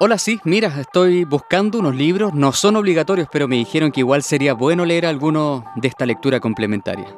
Hola, sí, mira, estoy buscando unos libros, no son obligatorios, pero me dijeron que igual sería bueno leer alguno de esta lectura complementaria.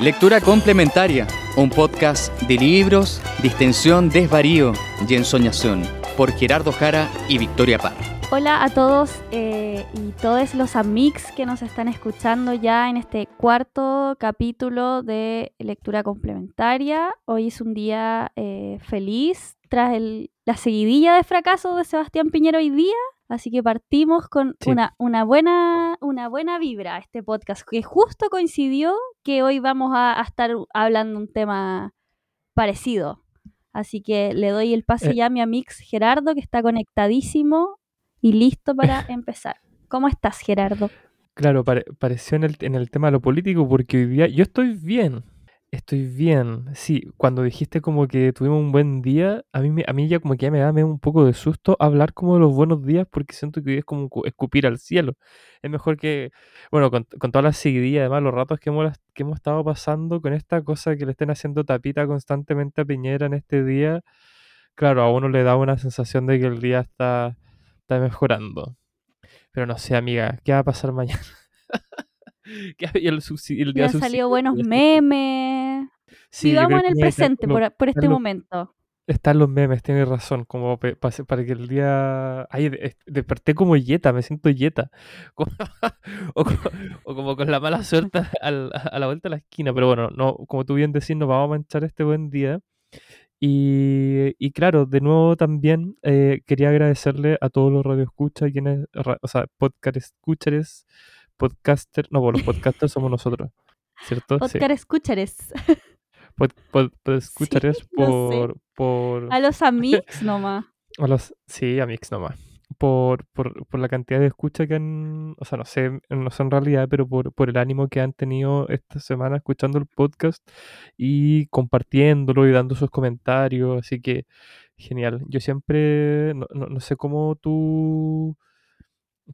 Lectura complementaria, un podcast de libros, distensión, desvarío y ensoñación, por Gerardo Jara y Victoria Parra. Hola a todos eh, y todos los amigos que nos están escuchando ya en este cuarto capítulo de lectura complementaria. Hoy es un día eh, feliz tras el, la seguidilla de fracasos de Sebastián Piñero hoy día. Así que partimos con Sí. una, una, buena, una buena vibra a este podcast, que justo coincidió que hoy vamos a, a estar hablando un tema parecido. Así que le doy el pase Eh. ya a mi amix Gerardo, que está conectadísimo y listo para empezar. ¿Cómo estás, Gerardo? Claro, pare- pareció en el, en el tema de lo político porque hoy día yo estoy bien, estoy bien. Sí, cuando dijiste como que tuvimos un buen día, a mí, me- a mí ya como que me da un poco de susto hablar como de los buenos días porque siento que es como cu- escupir al cielo. Es mejor que, bueno, con, con toda la seguidilla, además los ratos que hemos, que hemos estado pasando con esta cosa que le estén haciendo tapita constantemente a Piñera en este día, claro, a uno le da una sensación de que el día está, está mejorando. Pero no sé, amiga, ¿qué va a pasar mañana? ¿Qué hay el, el día han salido buenos memes. Sí, Vivamos en el presente con por, por este los- momento. Están los memes, tienes razón, como pe- pa- para que el día... Ay, de- es- desperté como yeta, me siento yeta. Como- o, co- o como con la mala suerte al- a la vuelta de la esquina. Pero bueno, no, como tú bien decís, nos vamos a manchar este buen día. Y, y claro, de nuevo también eh, quería agradecerle a todos los radioescuchas, quienes, ra- o sea, podcast escuchas, podcaster, no, pues los podcasters somos nosotros, ¿cierto? Sí. Podcast escuchares. Pod, pod- Sí, no sé. por, por, A los amigos nomás. a los, sí, a Mix nomás. Por, por, por la cantidad de escucha que han, o sea, no sé, no sé en realidad, pero por, por el ánimo que han tenido esta semana escuchando el podcast y compartiéndolo y dando sus comentarios. Así que, genial. Yo siempre, no, no, no sé cómo tú,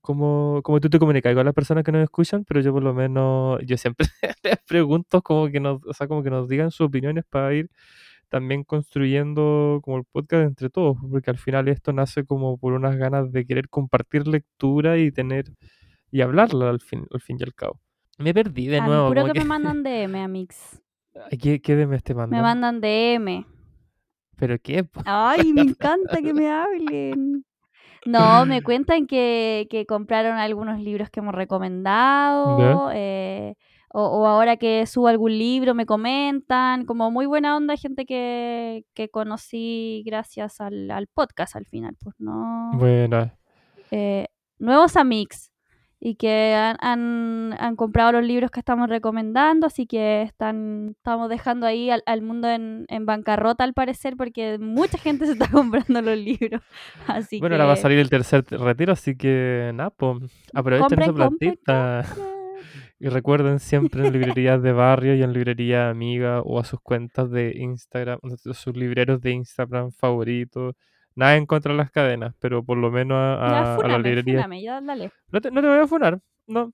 cómo, cómo tú te comunicas con las personas que nos escuchan, pero yo por lo menos, yo siempre les pregunto como que nos, o sea, como que nos digan sus opiniones para ir también construyendo como el podcast entre todos, porque al final esto nace como por unas ganas de querer compartir lectura y tener y hablarla al fin, al fin y al cabo. Me perdí de a nuevo. como que que- me mandan DM. Ay, ¿Qué, qué de me esté Me mandan DM. ¿Pero qué? Ay, me encanta que me hablen. No, me cuentan que, que compraron algunos libros que hemos recomendado. eh, o, o ahora que subo algún libro me comentan. Como muy buena onda, gente que, que conocí gracias al, al podcast al final. Pues no. Bueno, eh, nuevos amigos y que han, han, han comprado los libros que estamos recomendando, así que están, estamos dejando ahí al, al mundo en, en bancarrota al parecer, porque mucha gente se está comprando los libros. Así bueno que ahora va a salir el tercer retiro, así que nada, pues aprovechen esa compren, platita. Y recuerden siempre en librerías de barrio y en librería amiga o a sus cuentas de Instagram, a sus libreros de Instagram favoritos. Nada en contra de las cadenas, pero por lo menos a, la librería. fúname, ya dale. No te, no te voy a funar, no.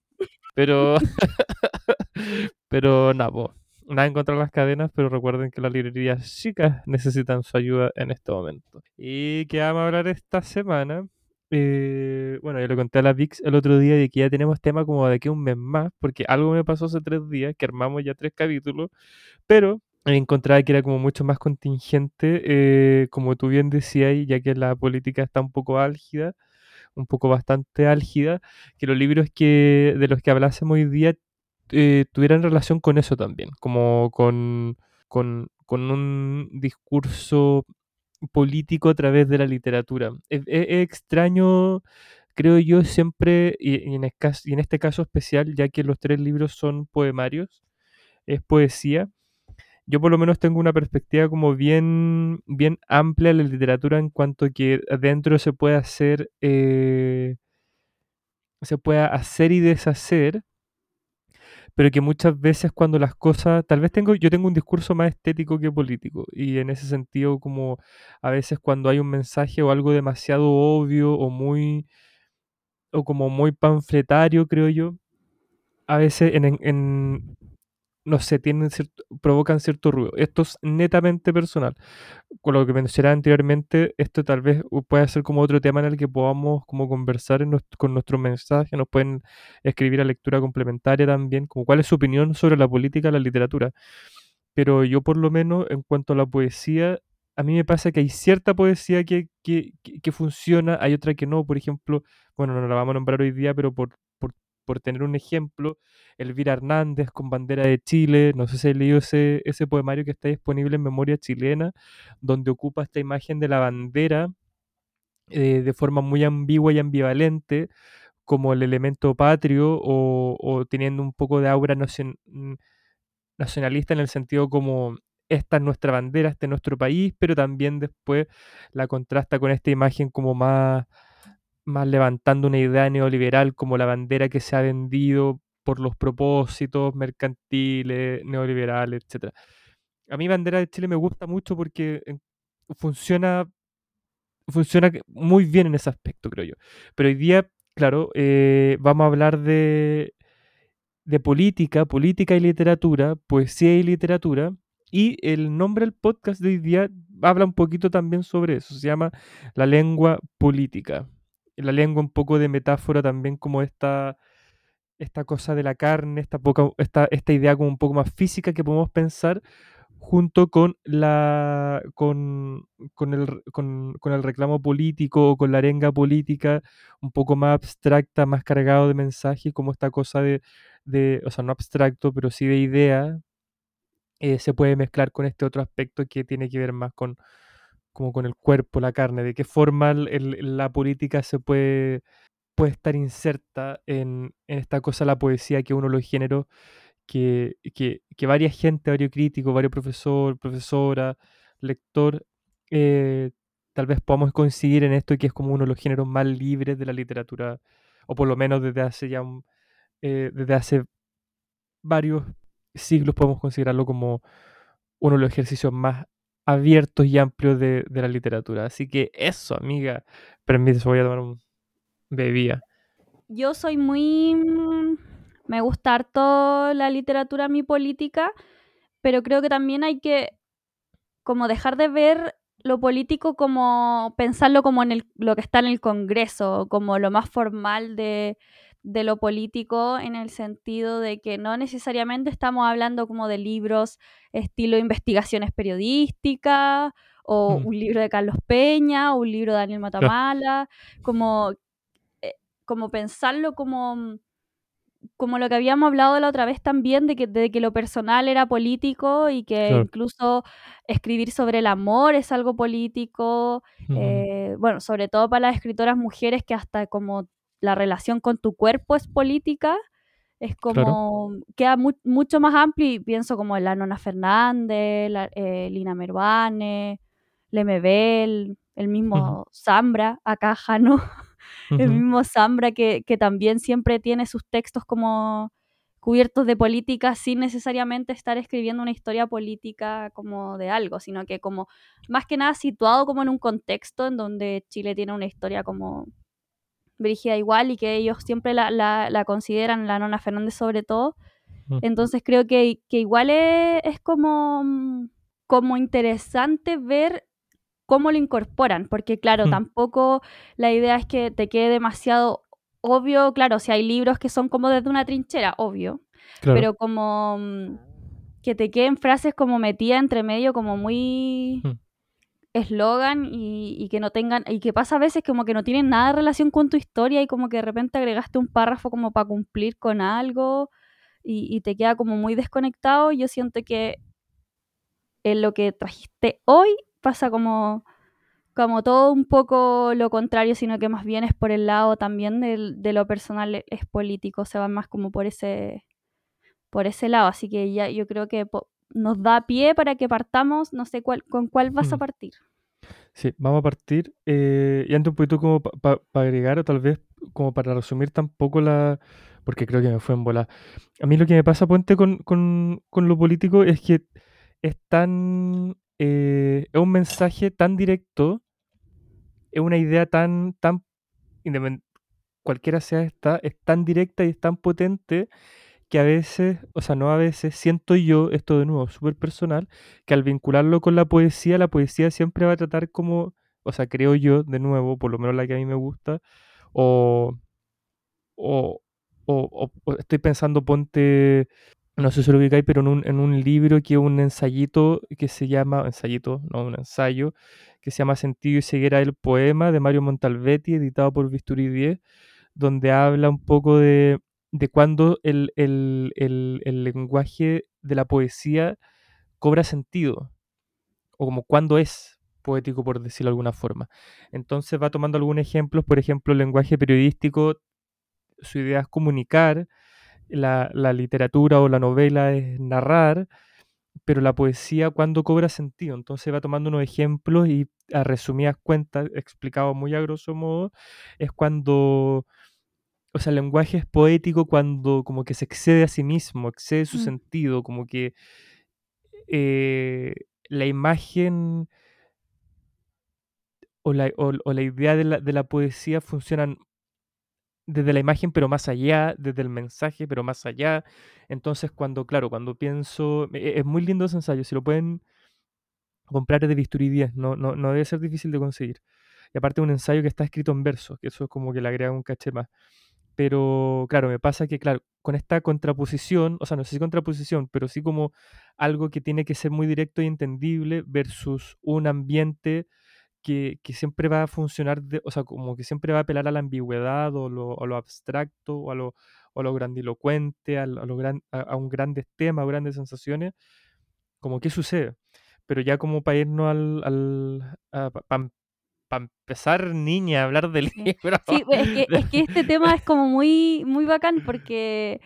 Pero. pero nada, po. Nada en contra de las cadenas, pero recuerden que las librerías chicas necesitan su ayuda en este momento. ¿Y qué vamos a hablar esta semana? Eh, bueno, yo le conté a la VIX el otro día de que ya tenemos tema como de aquí a un mes más, porque algo me pasó hace tres días, que armamos ya tres capítulos, pero encontraba que era como mucho más contingente, eh, como tú bien decías, ya que la política está un poco álgida, un poco bastante álgida, que los libros que, de los que hablásemos hoy día eh, tuvieran relación con eso también, como con, con, con un discurso político a través de la literatura. Es, extraño, creo yo, siempre, y, en y en este caso especial, ya que los tres libros son poemarios, es poesía. Yo por lo menos tengo una perspectiva como bien, bien amplia de la literatura en cuanto que adentro se puede hacer, eh, se puede hacer y deshacer, pero que muchas veces cuando las cosas, tal vez tengo, yo tengo un discurso más estético que político, y en ese sentido como a veces cuando hay un mensaje o algo demasiado obvio o muy, o como muy panfletario, creo yo, a veces en- en- no sé, tienen provocan cierto ruido. Esto es netamente personal. Con lo que mencioné anteriormente, esto tal vez puede ser como otro tema en el que podamos como conversar con nuestros mensajes, nos pueden escribir a lectura complementaria también, como cuál es su opinión sobre la política, la literatura. Pero yo por lo menos en cuanto a la poesía, a mí me pasa que hay cierta poesía que, que, que funciona, hay otra que no, por ejemplo, bueno, no la vamos a nombrar hoy día, pero por, por tener un ejemplo, Elvira Hernández con Bandera de Chile, no sé si he leído ese, ese poemario que está disponible en Memoria Chilena, donde ocupa esta imagen de la bandera eh, de forma muy ambigua y ambivalente, como el elemento patrio o, teniendo un poco de aura mm, nacionalista en el sentido como esta es nuestra bandera, este es nuestro país, pero también después la contrasta con esta imagen como más más levantando una idea neoliberal como la bandera que se ha vendido por los propósitos mercantiles, neoliberales, etc. A mí Bandera de Chile me gusta mucho porque funciona, funciona muy bien en ese aspecto, creo yo. Pero hoy día, claro, eh, vamos a hablar de, de política, política y literatura, poesía y literatura. Y el nombre del podcast de hoy día habla un poquito también sobre eso. Se llama La lengua política la lengua un poco de metáfora también como esta, esta cosa de la carne, esta, poca, esta, esta idea como un poco más física que podemos pensar junto con, la, con, con, el, con, el reclamo político o con la arenga política un poco más abstracta, más cargado de mensaje, como esta cosa de, de o sea, no abstracto, pero sí de idea, eh, se puede mezclar con este otro aspecto que tiene que ver más con, como con el cuerpo, la carne, de qué forma la política se puede, puede estar inserta en, esta cosa, la poesía, que uno los géneros que, que, que varias gente, varios críticos, varios profesores, profesora, lector, eh, tal vez podamos coincidir en esto, que es como uno de los géneros más libres de la literatura, o por lo menos desde hace ya eh, desde hace varios siglos podemos considerarlo como uno de los ejercicios más abiertos y amplios de, la literatura. Así que eso, amiga. Permítese, voy a tomar un bebida. Yo soy muy... Mm, me gusta harto la literatura, mi política, pero creo que también hay que como dejar de ver lo político como pensarlo como en el, lo que está en el Congreso, como lo más formal de, de lo político en el sentido de que no necesariamente estamos hablando como de libros estilo investigaciones periodísticas o mm. un libro de Carlos Peña o un libro de Daniel Matamala, como, eh, como pensarlo como, como lo que habíamos hablado la otra vez también, de que, de que lo personal era político y que incluso escribir sobre el amor es algo político, eh, bueno, sobre todo para las escritoras mujeres que hasta como la relación con tu cuerpo es política, es como, queda mucho más amplio y pienso como la Nona Fernández, la, eh, Lina Mervane, Lemebel, el mismo Zambra, acá Jano, el mismo Zambra que, que, también siempre tiene sus textos como cubiertos de política sin necesariamente estar escribiendo una historia política como de algo, sino que como más que nada situado como en un contexto en donde Chile tiene una historia como Brigida igual y que ellos siempre la, la, consideran, la nona Fernández sobre todo. Entonces creo que, que igual es, como, como interesante ver cómo lo incorporan, porque claro, tampoco la idea es que te quede demasiado obvio, claro, si hay libros que son como desde una trinchera, obvio, pero como mm, que te queden frases como metidas entre medio, como muy eslogan y, que no tengan, y que pasa a veces como que no tienen nada de relación con tu historia y como que de repente agregaste un párrafo como para cumplir con algo y, te queda como muy desconectado. Yo siento que en lo que trajiste hoy pasa como, como todo un poco lo contrario, sino que más bien es por el lado también de, lo personal es político, se va más como por ese por ese lado, así que ya yo creo que nos da pie para que partamos, no sé cuál, con cuál vas a mm. partir. Sí, vamos a partir. Eh, y antes un poquito como para agregar, o tal vez como para resumir tampoco la. Porque creo que me fue en bola. A mí lo que me pasa, Puente, con, con, con lo político es que es tan. Eh, es un mensaje tan directo, es una idea tan. tan cualquiera sea esta, es tan directa y es tan potente que a veces, o sea, no a veces, siento yo, esto de nuevo, súper personal, que al vincularlo con la poesía, la poesía siempre va a tratar como, o sea, creo yo, de nuevo, por lo menos la que a mí me gusta, o, o, o, estoy pensando, ponte, no sé si lo ubicáis, pero en un, en un libro que es un ensayito que se llama, ensayito, no, un ensayo, que se llama Sentido y Ceguera del Poema de Mario Montalvetti, editado por Bisturí 10, donde habla un poco de, de cuando el, el, el, el, lenguaje de la poesía cobra sentido, o como cuando es poético, por decirlo de alguna forma. Entonces va tomando algunos ejemplos, por ejemplo, el lenguaje periodístico, su idea es comunicar, la, la literatura o la novela es narrar, pero la poesía cuando cobra sentido. Entonces va tomando unos ejemplos y a resumidas cuentas, explicado muy a grosso modo, es cuando, o sea, el lenguaje es poético cuando como que se excede a sí mismo, excede su Mm. sentido, como que eh, la imagen o la, o- o la idea de la, de la poesía funcionan desde la imagen, pero más allá, desde el mensaje, pero más allá. Entonces, cuando, claro, cuando pienso, e- es muy lindo ese ensayo, si lo pueden comprar es de Bisturí 10, no, no, no debe ser difícil de conseguir. Y aparte un ensayo que está escrito en verso, que eso es como que le agrega un caché más. Pero claro, me pasa que, claro, con esta contraposición, o sea, no sé si contraposición, pero sí como algo que tiene que ser muy directo y entendible versus un ambiente que, que siempre va a funcionar, de- o sea, como que siempre va a apelar a la ambigüedad o lo, o lo abstracto o a lo, o a lo grandilocuente, a, lo- a gran, a, a un grandes temas, grandes sensaciones, como qué sucede. Pero ya como para irnos al, al para empezar, niña, a hablar del libro. Sí, es que, es que este tema es como muy, muy bacán porque,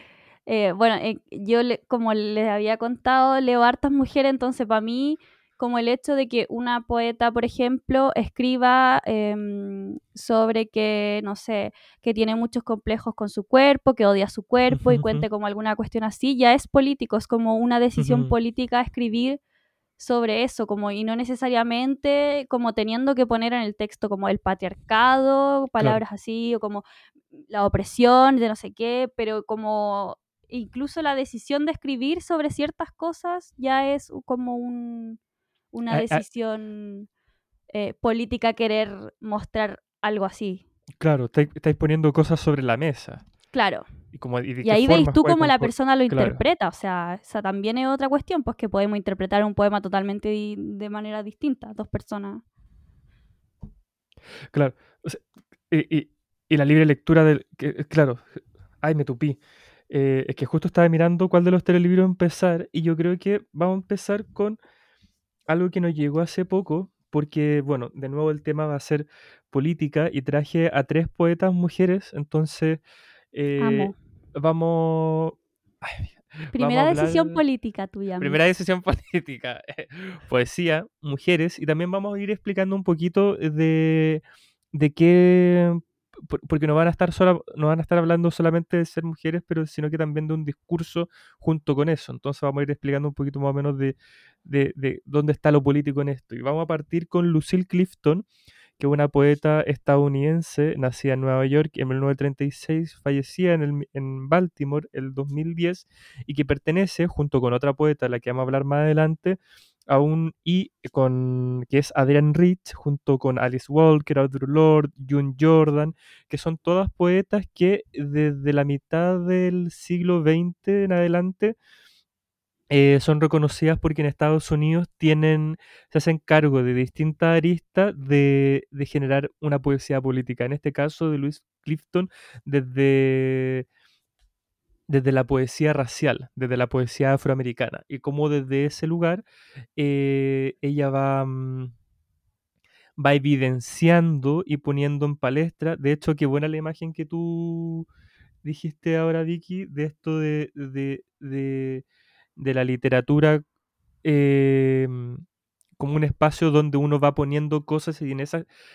eh, bueno, eh, yo le- como les había contado, leo hartas mujeres, entonces para mí, como el hecho de que una poeta, por ejemplo, escriba em, sobre que, no sé, que tiene muchos complejos con su cuerpo, que odia su cuerpo y cuente como alguna cuestión así, ya es político, es como una decisión política escribir sobre eso, como y no necesariamente como teniendo que poner en el texto como el patriarcado, palabras así, o como la opresión de no sé qué, pero como incluso la decisión de escribir sobre ciertas cosas ya es como un, una decisión eh, política querer mostrar algo así. claro, estáis, estáis poniendo cosas sobre la mesa. Claro. Y, como, y de Y qué ahí veis tú cómo la persona lo claro. interpreta. O sea, esa también es otra cuestión, pues que podemos interpretar un poema totalmente di- de manera distinta, dos personas. Claro. o sea, y, y- la libre lectura del. que- eh, claro. Ay, me tupí. Eh, es que justo estaba mirando cuál de los tres libros empezar. Y yo creo que vamos a empezar con algo que nos llegó hace poco. Porque, bueno, de nuevo el tema va a ser política. Y traje a tres poetas mujeres. Entonces, eh, Amo. Vamos. ay, Primera vamos decisión hablar- política tuya. Primera decisión política, poesía, mujeres, y también vamos a ir explicando un poquito de, de qué, por- porque no van a estar sola, no van a estar hablando solamente de ser mujeres, pero sino que también de un discurso junto con eso. Entonces vamos a ir explicando un poquito más o menos de, de, de dónde está lo político en esto. Y vamos a partir con Lucille Clifton, que una poeta estadounidense, nacida en Nueva York en 1936, fallecida en, el- en Baltimore el 2010 y que pertenece, junto con otra poeta, la que vamos a hablar más adelante, a un y con que es Adrienne Rich, junto con Alice Walker, Audre Lorde, June Jordan, que son todas poetas que desde la mitad del siglo XX en adelante eh, son reconocidas porque en Estados Unidos tienen, se hacen cargo de distintas aristas de, de generar una poesía política. En este caso de Louis Clifton, desde desde la poesía racial, desde la poesía afroamericana, y cómo desde ese lugar eh, ella va, mm, va evidenciando y poniendo en palestra, de hecho, qué buena la imagen que tú dijiste ahora, Vicky, de esto de, de, de- de la literatura eh, como un espacio donde uno va poniendo cosas y en,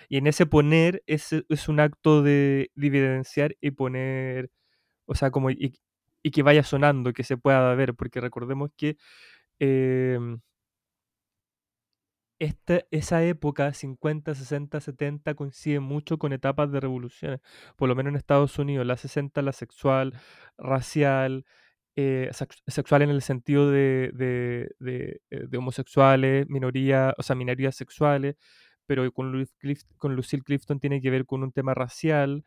y en ese poner es, es un acto de, de evidenciar y poner o sea, como y, y que vaya sonando, que se pueda ver, porque recordemos que em, esta, esa época, 50, 60, 70, coincide mucho con etapas de revoluciones, por lo menos en Estados Unidos, la 60, la sexual, racial, eh, sexual en el sentido de, de, de, homosexuales, minorías, o sea, minorías sexuales, pero con, con Lucille Clifton tiene que ver con un tema racial,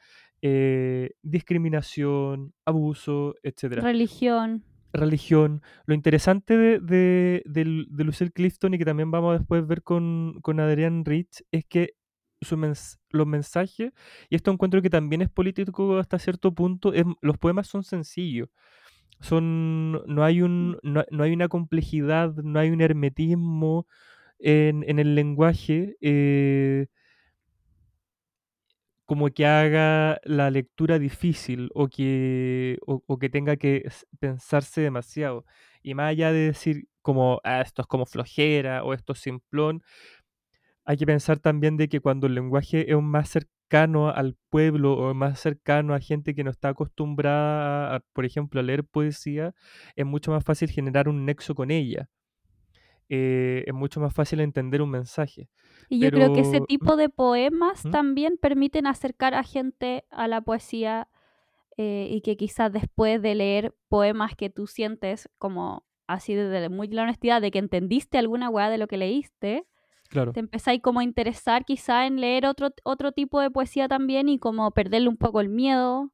discriminación, abuso, etc. Religión religión. Lo interesante de, Lucille Clifton y que también vamos a después ver con, con Adrián Rich es que su los mensajes, y esto encuentro que también es político hasta cierto punto, los poemas son sencillos. Son, no, hay un, mm. no, hay una complejidad, no hay un hermetismo en, en el lenguaje. Eh, como que haga la lectura difícil o que, o, que tenga que pensarse demasiado. Y más allá de decir como ah, esto es como flojera o esto es simplón, hay que pensar también de que cuando el lenguaje es más cercano al pueblo o más cercano a gente que no está acostumbrada, por ejemplo, a leer poesía, es mucho más fácil generar un nexo con ella. Eh, es mucho más fácil entender un mensaje. Y yo creo que ese tipo de poemas también permiten acercar a gente a la poesía eh, y que quizás después de leer poemas que tú sientes como así desde muy la honestidad de que entendiste alguna weá de lo que leíste, claro. te empezáis como a interesar quizá en leer otro, otro tipo de poesía también y como perderle un poco el miedo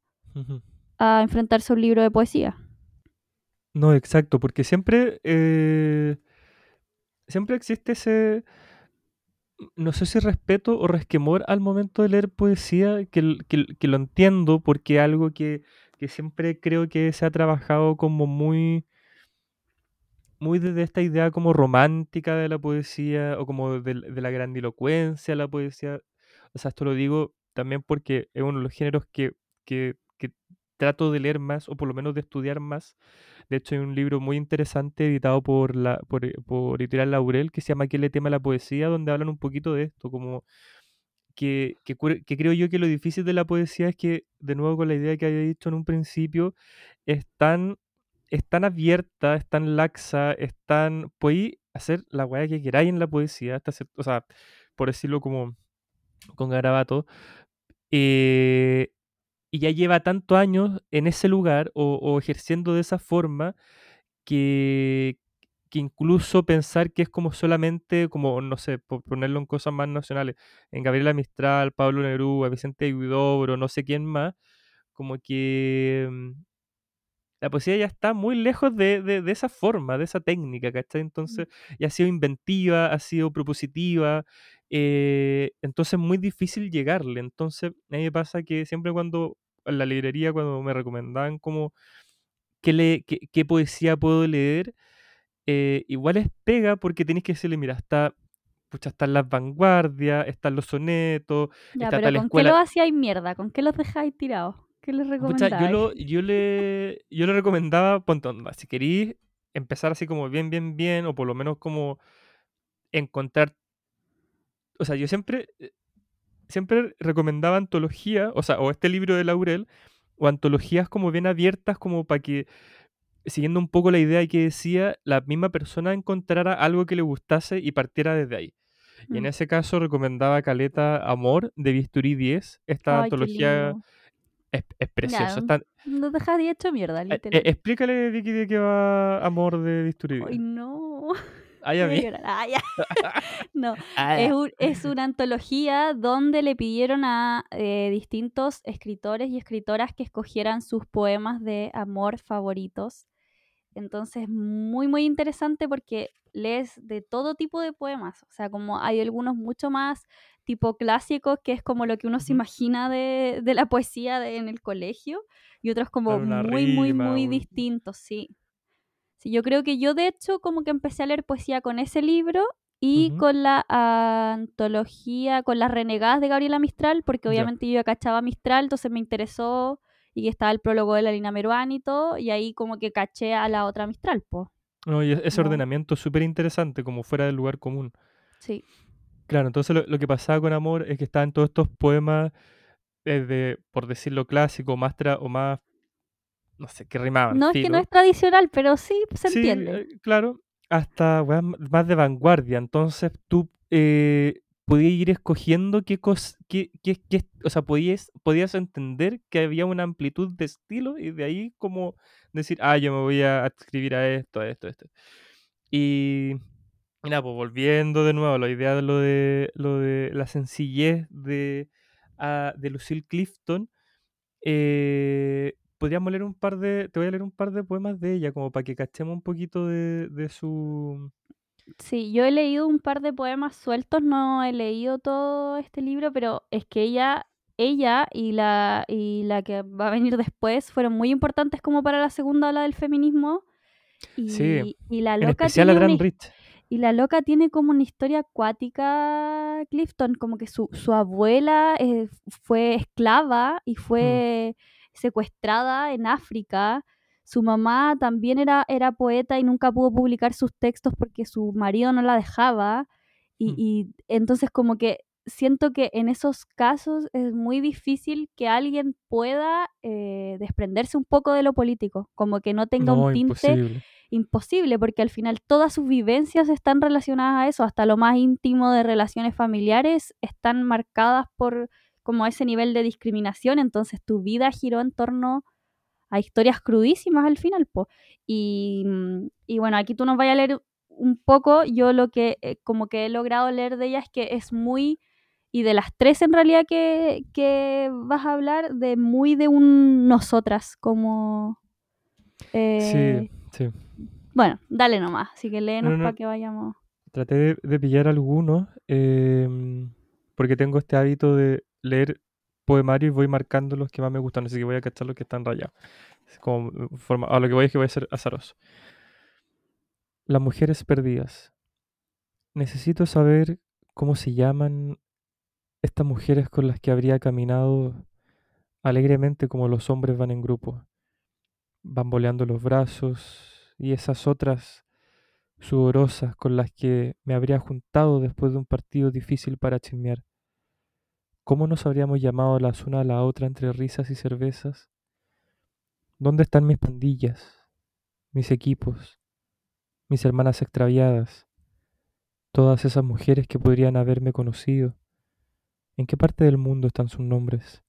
a enfrentarse a un libro de poesía. No, exacto, porque siempre, eh, siempre existe ese, no sé si respeto o resquemor al momento de leer poesía, que, que, lo entiendo porque es algo que, que, siempre creo que se ha trabajado como muy, muy desde esta idea como romántica de la poesía o como de, la grandilocuencia de la poesía. O sea, esto lo digo también porque es uno de los géneros que, que, que trato de leer más o por lo menos de estudiar más de hecho, hay un libro muy interesante editado por, la, por, eh, por Editorial Laurel que se llama ¿Qué le tema la poesía? donde hablan un poquito de esto, como que, que, creo yo que lo difícil de la poesía es que, de nuevo con la idea que había dicho en un principio, es tan, es tan abierta, es tan laxa, es tan... Hacer la weá que queráis en la poesía, hasta o sea, por decirlo como con garabato, eh, y ya lleva tantos años en ese lugar o, ejerciendo de esa forma que, que, incluso pensar que es como solamente, como, no sé, por ponerlo en cosas más nacionales, en Gabriela Mistral, Pablo Neruda, Vicente Huidobro, no sé quién más, como que mm, la poesía ya está muy lejos de, de, esa forma, de esa técnica, ¿cachai? Entonces ya ha sido inventiva, ha sido propositiva, eh, entonces es muy difícil llegarle. Entonces a mí me pasa que siempre cuando en la librería, cuando me recomendaban como qué, le, qué, poesía puedo leer, eh, igual es pega porque tenéis que decirle, mira, está pucha, están las vanguardias, están los sonetos, ya, está pero ¿con qué lo hacíais mierda? ¿Con qué los dejáis tirados? ¿Qué les recomendáis? yo, yo, le, yo le recomendaba, ponte si queréis empezar así como bien, bien, bien, o por lo menos como encontrar... O sea, yo siempre, eh, siempre recomendaba antología, o sea, o este libro de Laurel, o antologías como bien abiertas, como para que, siguiendo un poco la idea que decía, la misma persona encontrara algo que le gustase y partiera desde ahí. Y en mm. ese caso recomendaba Caleta Amor de Bisturí 10, esta antología es, preciosa. no dejas de hecho mierda, eh, eh, literal. explícale, Vicky, de qué va Amor de Bisturí 10. Ay, no. Ay, a mí. Ah, no, ah, es, una antología donde le pidieron a eh, distintos escritores y escritoras que escogieran sus poemas de amor favoritos. Entonces, muy, muy interesante porque lees de todo tipo de poemas. O sea, como hay algunos mucho más tipo clásicos, que es como lo que uno se imagina de, la poesía en el colegio, y otros como muy, muy, muy distintos, sí. Sí, yo creo que yo de hecho como que empecé a leer poesía con ese libro y con la antología, con las renegadas de Gabriela Mistral, porque obviamente yo ya cachaba Mistral, entonces me interesó y estaba el prólogo de la Lina Meruán y todo, y ahí como que caché a la otra Mistral, pues. No, y ese ordenamiento es súper interesante, como fuera del lugar común. Sí. Claro, entonces lo, que pasaba con Amor es que estaban todos estos poemas, desde, por decirlo clásico, más o más no sé, qué rimaban. No es que no es tradicional, pero sí se sí, entiende. Eh, claro, hasta más de vanguardia. Entonces tú eh, podías ir escogiendo qué cosa, qué, qué, qué, o sea, podías, podías entender que había una amplitud de estilo y de ahí como decir, ah, yo me voy a escribir a esto, a esto, a esto. Y, nada, pues volviendo de nuevo a la idea de lo de, lo de la sencillez de, ah, de Lucille Clifton, eh, podríamos leer un par de, te voy a leer un par de poemas de ella, como para que cachemos un poquito de, de su... Sí, yo he leído un par de poemas sueltos, no he leído todo este libro, pero es que ella, ella y la, y la que va a venir después fueron muy importantes como para la segunda ola del feminismo. Y, Sí, y la en loca especial la tiene una Gran Rich. Y la loca tiene como una historia acuática, Clifton, como que su, su abuela eh, fue esclava y fue secuestrada en África. Su mamá también era, era poeta y nunca pudo publicar sus textos porque su marido no la dejaba. Y, Mm. y entonces como que siento que en esos casos es muy difícil que alguien pueda eh, desprenderse un poco de lo político, como que no tenga un tinte imposible. imposible, porque al final todas sus vivencias están relacionadas a eso, hasta lo más íntimo de relaciones familiares están marcadas por como ese nivel de discriminación, entonces tu vida giró en torno a historias crudísimas al final, po. Y, mm, y bueno, aquí tú nos vayas a leer un poco, yo lo que eh, como que he logrado leer de ella es que es muy, y de las tres en realidad que, que vas a hablar, de muy de un nosotras, como... eh, Sí, sí. bueno, dale nomás, así que léenos No, no. para que vayamos. Traté de, de pillar algunos em, porque tengo este hábito de leer poemarios y voy marcando los que más me gustan, así que voy a cachar los que están rayados. Como eh, forma, a lo que voy es que voy a ser azaroso. Las mujeres perdidas. Necesito saber cómo se llaman estas mujeres con las que habría caminado alegremente como los hombres van en grupo, bamboleando los brazos y esas otras sudorosas con las que me habría juntado después de un partido difícil para chismear. ¿Cómo nos habríamos llamado las una a la otra entre risas y cervezas? ¿Dónde están mis pandillas, mis equipos, mis hermanas extraviadas, todas esas mujeres que podrían haberme conocido? ¿En qué parte del mundo están sus nombres?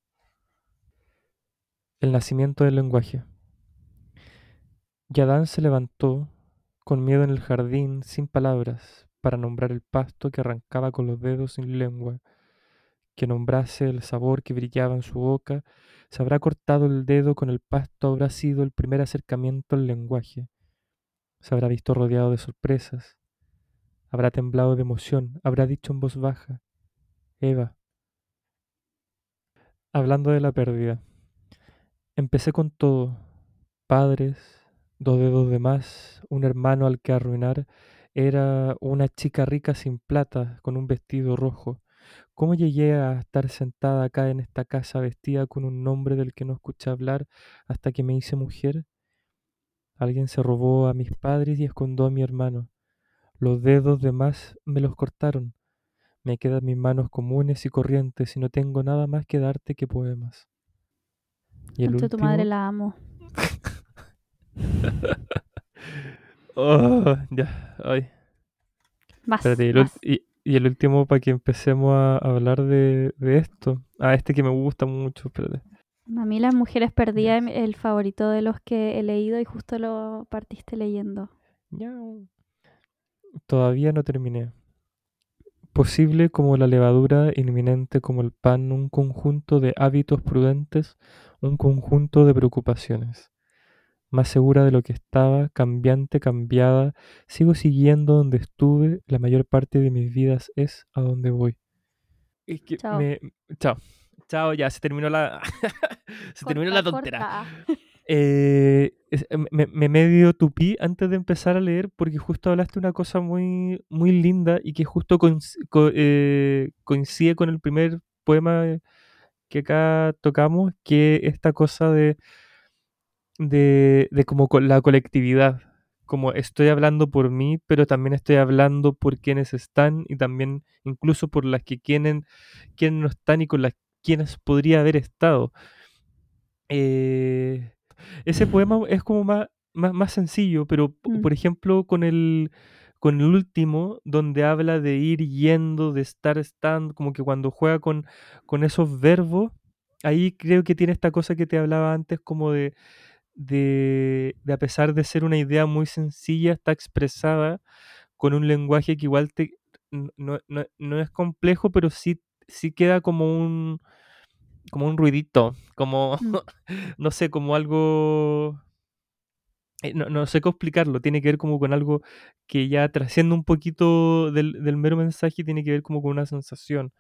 El nacimiento del lenguaje. Yadán se levantó con miedo en el jardín, sin palabras, para nombrar el pasto que arrancaba con los dedos sin lengua, que nombrase el sabor que brillaba en su boca, se habrá cortado el dedo con el pasto, habrá sido el primer acercamiento al lenguaje, se habrá visto rodeado de sorpresas, habrá temblado de emoción, habrá dicho en voz baja, Eva. Hablando de la pérdida, empecé con todo, padres, dos dedos de más, un hermano al que arruinar, era una chica rica sin plata, con un vestido rojo. ¿Cómo llegué a estar sentada acá en esta casa vestida con un nombre del que no escuché hablar hasta que me hice mujer? Alguien se robó a mis padres y escondió a mi hermano. Los dedos de más me los cortaron. Me quedan mis manos comunes y corrientes y no tengo nada más que darte que poemas. Y el Concha tu último... madre la amo. Oh, ya, ay. Más, Espérate, y el, más. y, y el último para que empecemos a hablar de, de esto. Ah, este que me gusta mucho, espérate. A mí Las Mujeres Perdidas Yes. es el favorito de los que he leído y justo lo partiste leyendo. Todavía no terminé. Posible como la levadura, inminente como el pan, un conjunto de hábitos prudentes, un conjunto de preocupaciones. Más segura de lo que estaba, cambiante, cambiada, sigo siguiendo donde estuve, la mayor parte de mis vidas es a donde voy. Es que Chao. me... Chao. Chao, ya, se terminó la... se terminó la tontera. Eh, es- me, me medio tupí antes de empezar a leer porque justo hablaste una cosa muy, muy linda y que justo eh, coincide con el primer poema que acá tocamos, que esta cosa de, de, como co- la colectividad, como estoy hablando por mí, pero también estoy hablando por quienes están y también incluso por las que quieren, quienes no están y con las quienes podría haber estado. Eh, ese poema es como más, más, más sencillo, pero Mm. por ejemplo con el, con el último, donde habla de ir yendo, de estar estando, como que cuando juega con, con esos verbos, ahí creo que tiene esta cosa que te hablaba antes, como de, de, de a pesar de ser una idea muy sencilla, está expresada con un lenguaje que igual te, no, no, no es complejo, pero sí, sí queda como un, como un ruidito, como, Mm. no sé, como algo eh, no, no sé cómo explicarlo, tiene que ver como con algo que ya trasciende un poquito del, del mero mensaje, tiene que ver como con una sensación.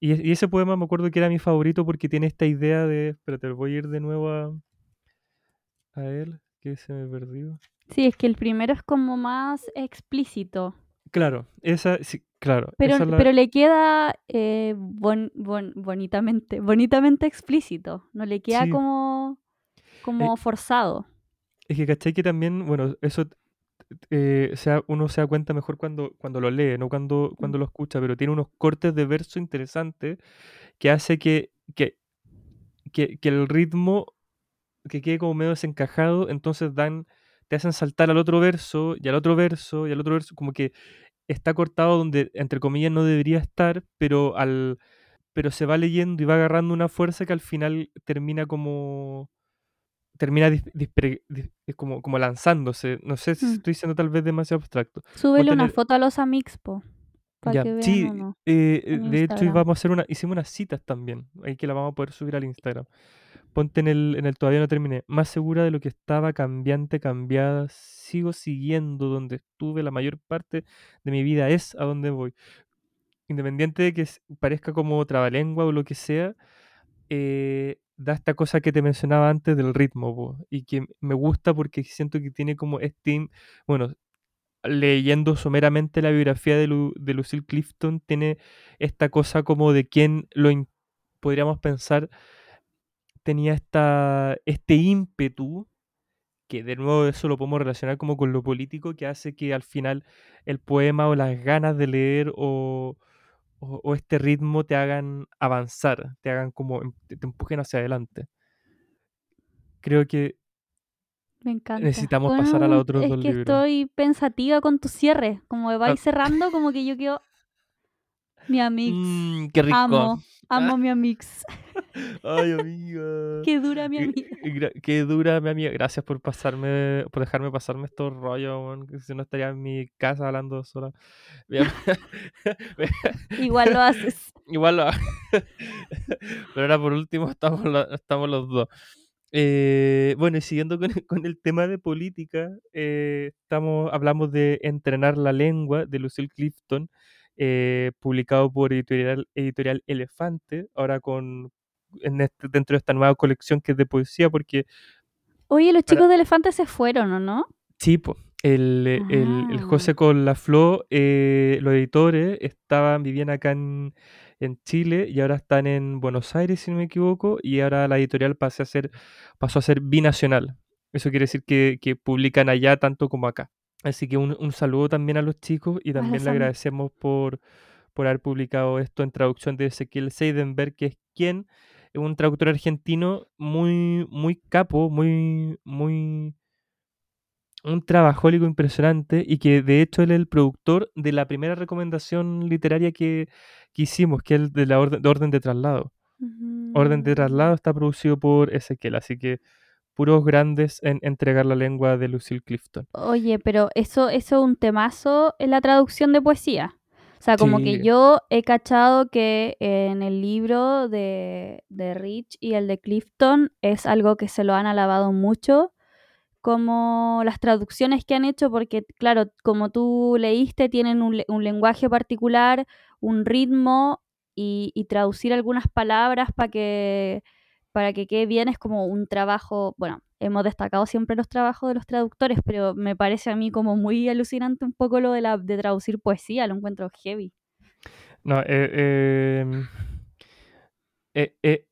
Y, y ese poema me acuerdo que era mi favorito porque tiene esta idea de... Espérate, voy a ir de nuevo a, a él, que se me perdió. Sí, es que el primero es como más explícito. Claro, esa, sí, claro. Pero, esa es la- pero le queda eh, bon- bon- bonitamente, bonitamente explícito. No le queda Sí. como, como forzado. Es que cachai que también, bueno, eso eh, se da- uno se da cuenta mejor cuando, cuando lo lee, no cuando, cuando lo escucha, pero tiene unos cortes de verso interesantes que hace que, que, que, que el ritmo que quede como medio desencajado, entonces dan, te hacen saltar al otro verso y al otro verso y al otro verso, como que está cortado donde, entre comillas, no debería estar, pero al pero se va leyendo y va agarrando una fuerza que al final termina como termina dis- dis- eh, como, como lanzándose. No sé si Mm. estoy siendo tal vez demasiado abstracto. Súbele una tener- foto a los Amix, po. Para Ya, que vean sí, uno. eh, de hecho Instagram. íbamos a hacer una, hicimos unas citas también, ahí que la vamos a poder subir al Instagram. Ponte en el, en el todavía no terminé. Más segura de lo que estaba, cambiante, cambiada. Sigo siguiendo donde estuve la mayor parte de mi vida es a donde voy. Independiente de que parezca como trabalengua o lo que sea, eh, da esta cosa que te mencionaba antes del ritmo, y que me gusta porque siento que tiene como este, bueno, leyendo someramente la biografía de, Lu- de Lucille Clifton, tiene esta cosa como de quien lo podríamos pensar tenía esta, este ímpetu, que de nuevo eso lo podemos relacionar como con lo político, que hace que al final el poema o las ganas de leer o, o- o este ritmo te hagan avanzar, te hagan como, em- te, te empujen hacia adelante. Creo que Me encanta. necesitamos pasar a Bueno, otros es dos que libros. estoy pensativa con tu cierre. Como me vais Ah. cerrando, como que yo quiero. Mi Amix. Mm, qué rico. Amo, amo mi Amix. Ay, amiga. Qué dura mi amiga. Qué dura, mi amiga. Gracias por pasarme, por dejarme pasarme estos rollos, que si no estaría en mi casa hablando sola. Igual lo haces. Igual lo Pero ahora por último estamos, la- estamos los dos. Eh, bueno, y siguiendo con, con el tema de política, eh, estamos, hablamos de Entrenar la lengua de Lucille Clifton, eh, publicado por editorial, editorial Elefante, ahora con en este- dentro de esta nueva colección que es de poesía, porque Oye, los Para- chicos de elefante se fueron, ¿o no? Sí, po, el, el, el Ah. José con la Flo, eh, los editores estaban, vivían acá en, en Chile y ahora están en Buenos Aires, si no me equivoco, y ahora la editorial pasó a ser, pasó a ser binacional. Eso quiere decir que, que publican allá tanto como acá. Así que un, un saludo también a los chicos y también le agradecemos por, por haber publicado esto en traducción de Ezequiel Seidenberg, que es quien un traductor argentino muy, muy capo, muy, muy un trabajólico impresionante y que de hecho él es el productor de la primera recomendación literaria que, que hicimos, que es el de la orden de, orden de traslado. Orden de Mm. traslado está producido por Ezequiel, así que puros grandes en entregar la lengua de Lucille Clifton. Oye, pero eso, eso es un temazo en la traducción de poesía. O sea, como que yo he cachado que en el libro de, de Rich y el de Clifton es algo que se lo han alabado mucho, como las traducciones que han hecho, porque claro, como tú leíste, tienen un, un lenguaje particular, un ritmo, y, y traducir algunas palabras para que, para que quede bien es como un trabajo, bueno, hemos destacado siempre los trabajos de los traductores, pero me parece a mí como muy alucinante un poco lo de, la, de traducir poesía, lo encuentro heavy. No, eh, em, eh, eh,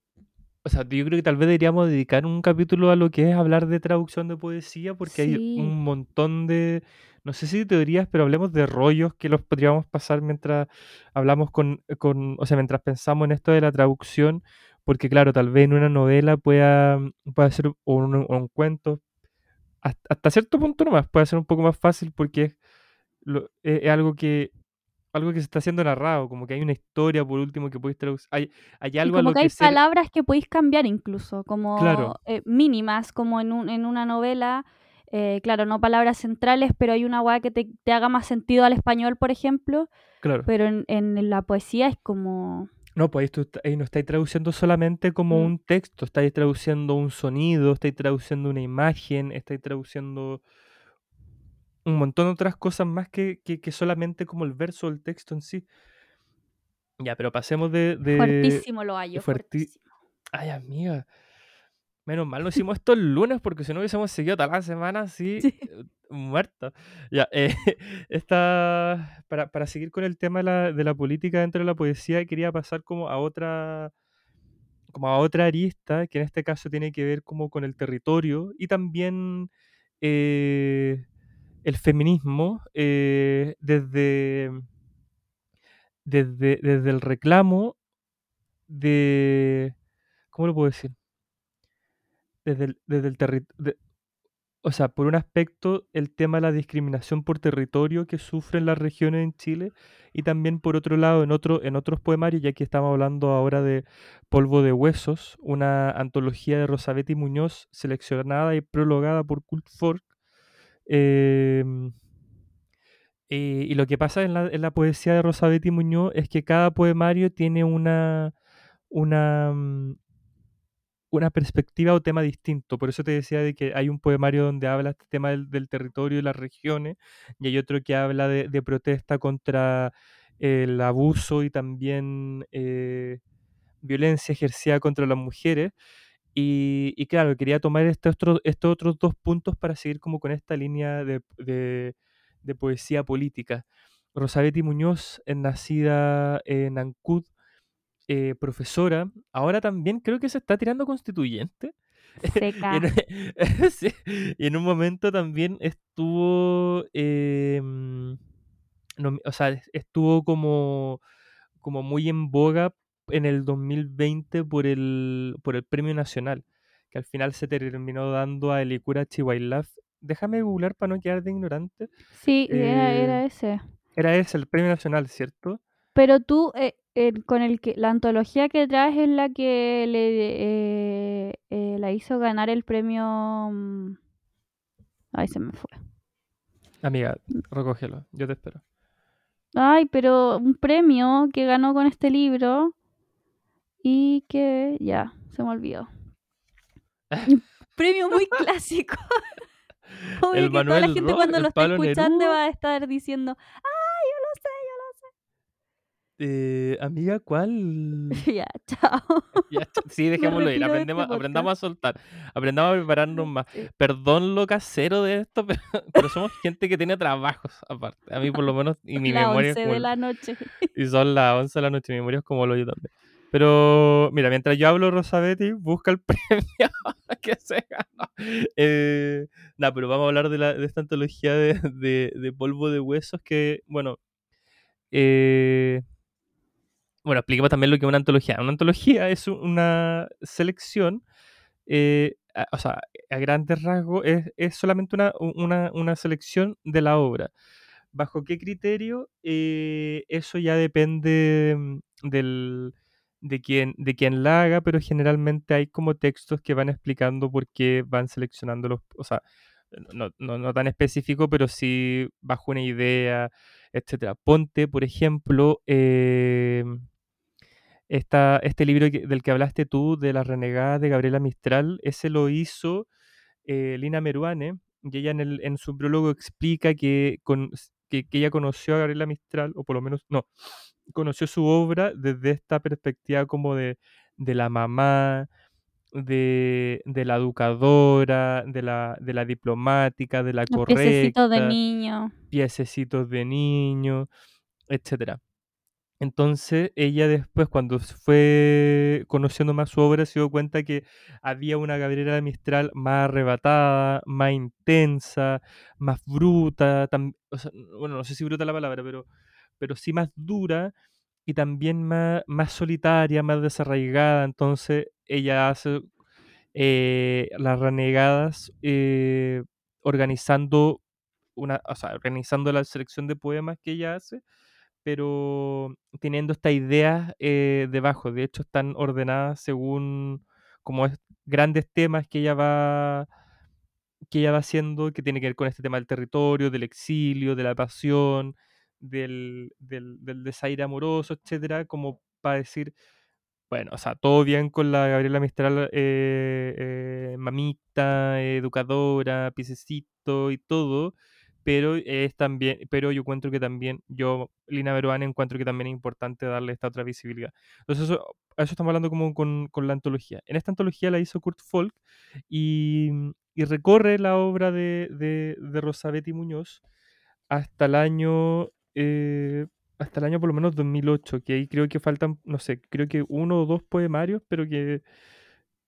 o sea, yo creo que tal vez deberíamos dedicar un capítulo a lo que es hablar de traducción de poesía, porque hay un montón de, no sé si teorías, pero hablemos de rollos que los podríamos pasar mientras hablamos con, con, o sea, mientras pensamos en esto de la traducción, porque claro, tal vez en una novela pueda, pueda ser, o un, o un cuento, hasta, hasta cierto punto nomás, puede ser un poco más fácil porque es es algo que algo que se está haciendo narrado, como que hay una historia por último que podéis traducir. Hay, hay algo como a lo que hay que palabras que podéis cambiar incluso, como Claro. eh, mínimas, como en, un, en una novela. eh, claro, no palabras centrales, pero hay una weá que te, te haga más sentido al español, por ejemplo. Claro. Pero en, en la poesía es como. No, pues ahí, tú ahí no estáis traduciendo solamente como Mm. un texto, estáis traduciendo un sonido, estáis traduciendo una imagen, estáis traduciendo un montón de otras cosas más que, que, que solamente como el verso o el texto en sí. Ya, pero pasemos de... de... Fuertísimo lo hallo, fuerti- fuertísimo. Ay, amiga. Menos mal no hicimos esto el lunes porque si no hubiésemos seguido toda la semana así, Sí. eh, muerto. Ya, eh, esta, para, para seguir con el tema de la, de la política dentro de la poesía, quería pasar como a otra como a otra arista, que en este caso tiene que ver como con el territorio y también eh, el feminismo eh, desde, desde, desde el reclamo de... ¿Cómo lo puedo decir? Desde el, desde el territorio... O sea, por un aspecto, el tema de la discriminación por territorio que sufren las regiones en Chile y también por otro lado en, otro, en otros poemarios, ya que estamos hablando ahora de Polvo de Huesos, una antología de Rosabetti Muñoz seleccionada y prologada por Cult Fork. Eh, eh, y lo que pasa en la, en la poesía de Rosabetti Muñoz es que cada poemario tiene una, una, mm, una perspectiva o tema distinto. Por eso te decía de que hay un poemario donde habla este tema del, territorio y las regiones, y hay otro que habla de, protesta contra el abuso y también eh, violencia ejercida contra las mujeres. Y, y claro, quería tomar estos otros, estos otros dos puntos para seguir como con esta línea de, de- poesía política. Rosabetti Muñoz, nacida en Ancud, eh, profesora, ahora también creo que se está tirando constituyente. Seca. Y en, sí, y en un momento también estuvo, eh, nomi- o sea, es- estuvo como, como muy en boga en el 2020 por el, por el Premio Nacional, que al final se terminó dando a Elikura Chihuahilaf. Déjame googlar para no quedar de ignorante. Sí, era, Eh, era ese. Era ese, el Premio Nacional, ¿cierto? Pero tú, eh, el- con el que la antología que traes es la que le eh, eh, la hizo ganar el premio. mm, Ay, se me fue. Amiga, recógelo, yo te espero. Ay, pero un premio que ganó con este libro y que ya, se me olvidó. Un premio muy clásico. Obvio El que toda la Manuel gente cuando lo está escuchando Neruda. va a estar diciendo, ¡ay, yo lo sé, Eh, amiga, ¿cuál? ya, chao. Ya, sí, dejémoslo ir. Aprendemos, este aprendamos a soltar. Aprendamos a prepararnos más. Sí. Perdón lo casero de esto, pero, pero somos gente que tiene trabajos aparte. A mí por lo menos, y mi la memoria es 11 como de la noche. Y son las 11 de la noche, mi memoria es como lo yo también. Pero, mira, mientras yo hablo, Rosabetti busca el premio que se ganó. Eh, nada, pero vamos a hablar de, la, de esta antología de, de- de polvo de huesos que, bueno, eh, bueno, expliquemos también lo que es una antología. Una antología es una selección, eh, a- o sea, a grandes rasgos, es, solamente una, una, una selección de la obra. ¿Bajo qué criterio? Eh, eso ya depende mm, del, de, quién, de quién la haga, pero generalmente hay como textos que van explicando por qué van seleccionando los, o sea, no, no, no tan específico, pero sí bajo una idea, etcétera. Ponte, por ejemplo, eh, esta- este libro que- del que hablaste tú, de Las Renegadas de Gabriela Mistral, ese lo hizo eh, Lina Meruane, y ella en, el, en su prólogo explica que, con- que, que ella conoció a Gabriela Mistral, o por lo menos, no, conoció su obra desde esta perspectiva como de, de la mamá, de, de la educadora, de la, de la diplomática, de la Los piececitos de correcta, niño. piececitos de niño, etcétera. Entonces ella después, cuando fue conociendo más su obra, se dio cuenta que había una Gabriela Mistral más arrebatada, más intensa, más bruta, bueno, no sé si bruta la palabra, pero, pero sí más dura y también más, más solitaria, más desarraigada. Entonces ella hace eh, las renegadas eh, organizando una, o sea, organizando la selección de poemas que ella hace, pero teniendo estas ideas eh, debajo. De hecho, están ordenadas según como grandes temas que ella va que ella va haciendo, que tiene que ver con este tema del territorio, del exilio, de la pasión, del, del, del desaire amoroso, etcétera, como para decir, bueno, o sea, todo bien con la Gabriela Mistral, eh, eh, mamita, educadora, pisecito y todo, pero es también, pero yo encuentro que también, yo, Lina Veruane, encuentro que también es importante darle esta otra visibilidad. Entonces, eso, eso estamos hablando como con, con, la antología. En esta antología la hizo Kurt Folk y, y recorre la obra de, de, de Rosabetti Muñoz hasta el año... Eh, hasta el año por lo menos 2008, que ahí creo que faltan, no sé, creo que uno o dos poemarios, pero que,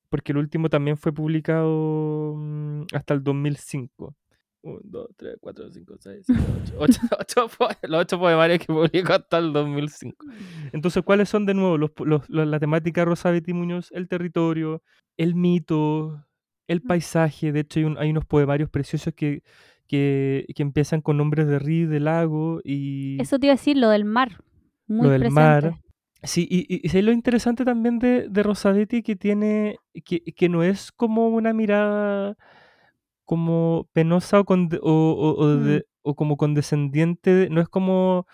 porque el último también fue publicado mm, hasta el 2005. 1, 2, 3, 4, 5, 6, 7, 8. 8, 8 los 8 poemarios que publicó hasta el 2005. Entonces, ¿cuáles son de nuevo los, los, la temática Rosabetti Muñoz? El territorio, el mito, el paisaje. De hecho, hay, un, hay unos poemarios preciosos que, que, que, empiezan con nombres de río, de lago y... Eso te iba a decir, lo del mar. Muy lo del presente. mar. Sí, y, y, y, lo interesante también de, de Rosabetti que tiene, que, que no es como una mirada como penosa o, con, o, o, o, de, mm. o, como condescendiente, no es como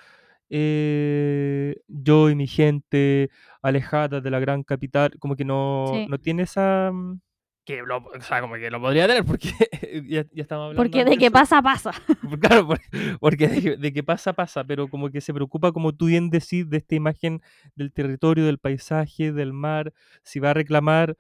eh, yo y mi gente alejada de la gran capital, como que no, Sí. no tiene esa... mm, Que lo, o sea, como que lo podría tener porque ya, ya estamos hablando Porque de antes que pasa, pasa. Claro, por- porque de de que pasa, pasa, pero como que se preocupa, como tú bien decís, de esta imagen del territorio, del paisaje, del mar, si va a reclamar,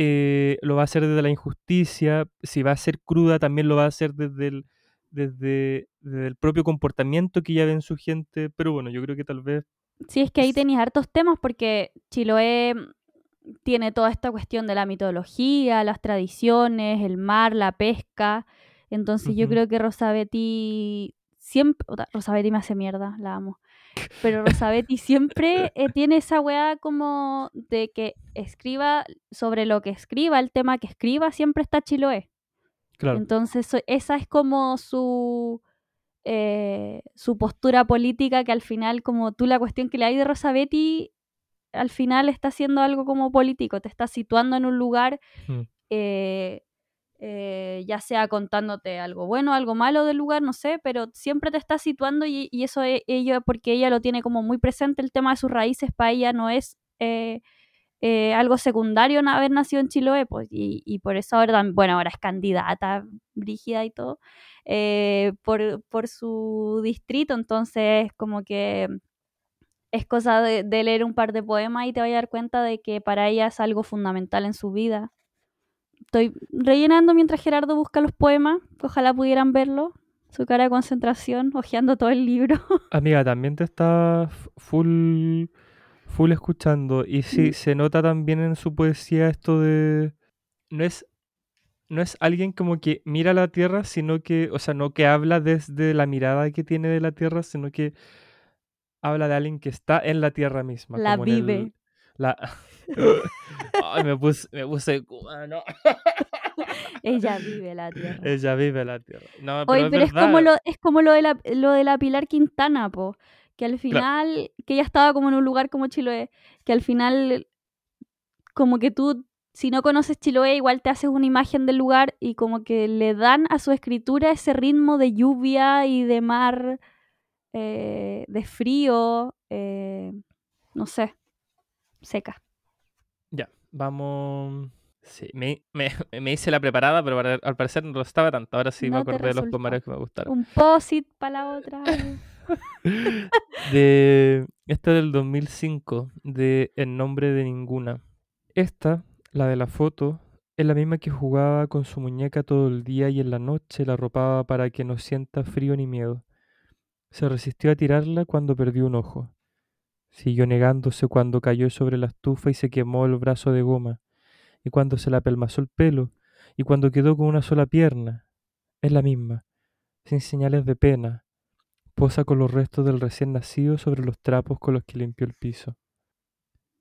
eh, lo va a hacer desde la injusticia, si va a ser cruda, también lo va a hacer desde el, desde, desde el propio comportamiento que ya ven su gente, pero bueno, yo creo que tal vez... Sí, es que ahí tenéis hartos temas porque Chiloé mm, tiene toda esta cuestión de la mitología, las tradiciones, el mar, la pesca. Entonces yo creo que Rosabetti siempre... puta, Rosabetti me hace mierda, la amo. Pero Rosabetti siempre eh, tiene esa weá como de que escriba sobre lo que escriba, el tema que escriba, siempre está Chiloé. Claro, Entonces so- esa es como su, eh, su postura política que al final, como tú la cuestión que le hay de Rosabetti, al final está haciendo algo como político, te está situando en un lugar, mm, eh, eh, ya sea contándote algo bueno, algo malo del lugar, no sé, pero siempre te está situando y, eso es ella, porque ella lo tiene como muy presente, el tema de sus raíces para ella no es... eh, eh, algo secundario en haber nacido en Chiloé, pues, y, por eso ahora, bueno, ahora es candidata brígida y todo, por, por su distrito, entonces como que es cosa de, de leer un par de poemas y te vas a dar cuenta de que para ella es algo fundamental en su vida. Estoy rellenando mientras Gerardo busca los poemas, ojalá pudieran verlo, su cara de concentración, hojeando todo el libro. Amiga, también te está full, full escuchando. Y sí, Mm. se nota también en su poesía esto de. No es, no es alguien como que mira la tierra, sino que. O sea, no que habla desde la mirada que tiene de la tierra, sino que habla de alguien que está en la tierra misma. La como en el- vive. la... Ay, me puse, me puse cubano. Ella vive la tierra. Ella vive la tierra. No, pero Oye, es pero es como lo, es como lo de la, lo de la Pilar Quintana, po, que al final, que ella estaba como en un lugar como Chiloé, que al final, como que tú, si no conoces Chiloé, igual te haces una imagen del lugar y como que le dan a su escritura ese ritmo de lluvia y de mar, eh, de frío, eh, no sé, seca. Vamos. Sí, me, me, me hice la preparada, pero al parecer no lo estaba tanto. Ahora sí me No te acordé de los poemarios que me gustaron. Un posit para la otra. De esta del 2005, de En nombre de ninguna. Esta, la de la foto, es la misma que jugaba con su muñeca todo el día y en la noche la arropaba para que no sienta frío ni miedo. Se resistió a tirarla cuando perdió un ojo. Siguió negándose cuando cayó sobre la estufa y se quemó el brazo de goma, y cuando se le apelmazó el pelo, y cuando quedó con una sola pierna. Es la misma, sin señales de pena. Posa con los restos del recién nacido sobre los trapos con los que limpió el piso.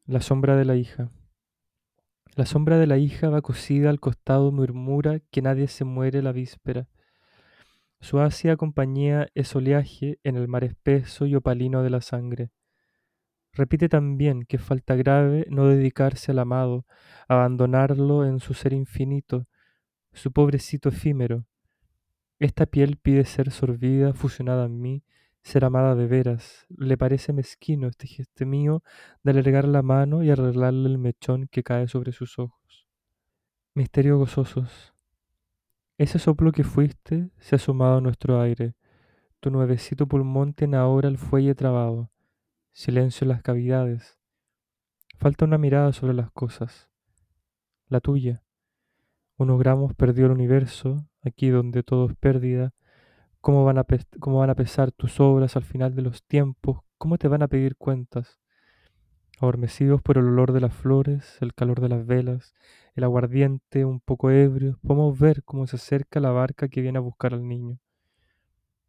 La sombra de la hija. La sombra de la hija va cosida al costado murmura que nadie se muere la víspera. Su ácida compañía es oleaje en el mar espeso y opalino de la sangre. Repite también que falta grave no dedicarse al amado, abandonarlo en su ser infinito, su pobrecito efímero. Esta piel pide ser sorbida, fusionada en mí, ser amada de veras. Le parece mezquino este gesto mío de alargar la mano y arreglarle el mechón que cae sobre sus ojos. Misterio gozosos. Ese soplo que fuiste se ha sumado a nuestro aire. Tu nuevecito pulmón tiene ahora el fuelle trabado. Silencio en las cavidades. Falta una mirada sobre las cosas. La tuya. Unos gramos perdió el universo, aquí donde todo es pérdida. ¿Cómo van, a ¿Cómo van a pesar tus obras al final de los tiempos? ¿Cómo te van a pedir cuentas? Adormecidos por el olor de las flores, el calor de las velas, el aguardiente, un poco ebrio, podemos ver cómo se acerca la barca que viene a buscar al niño.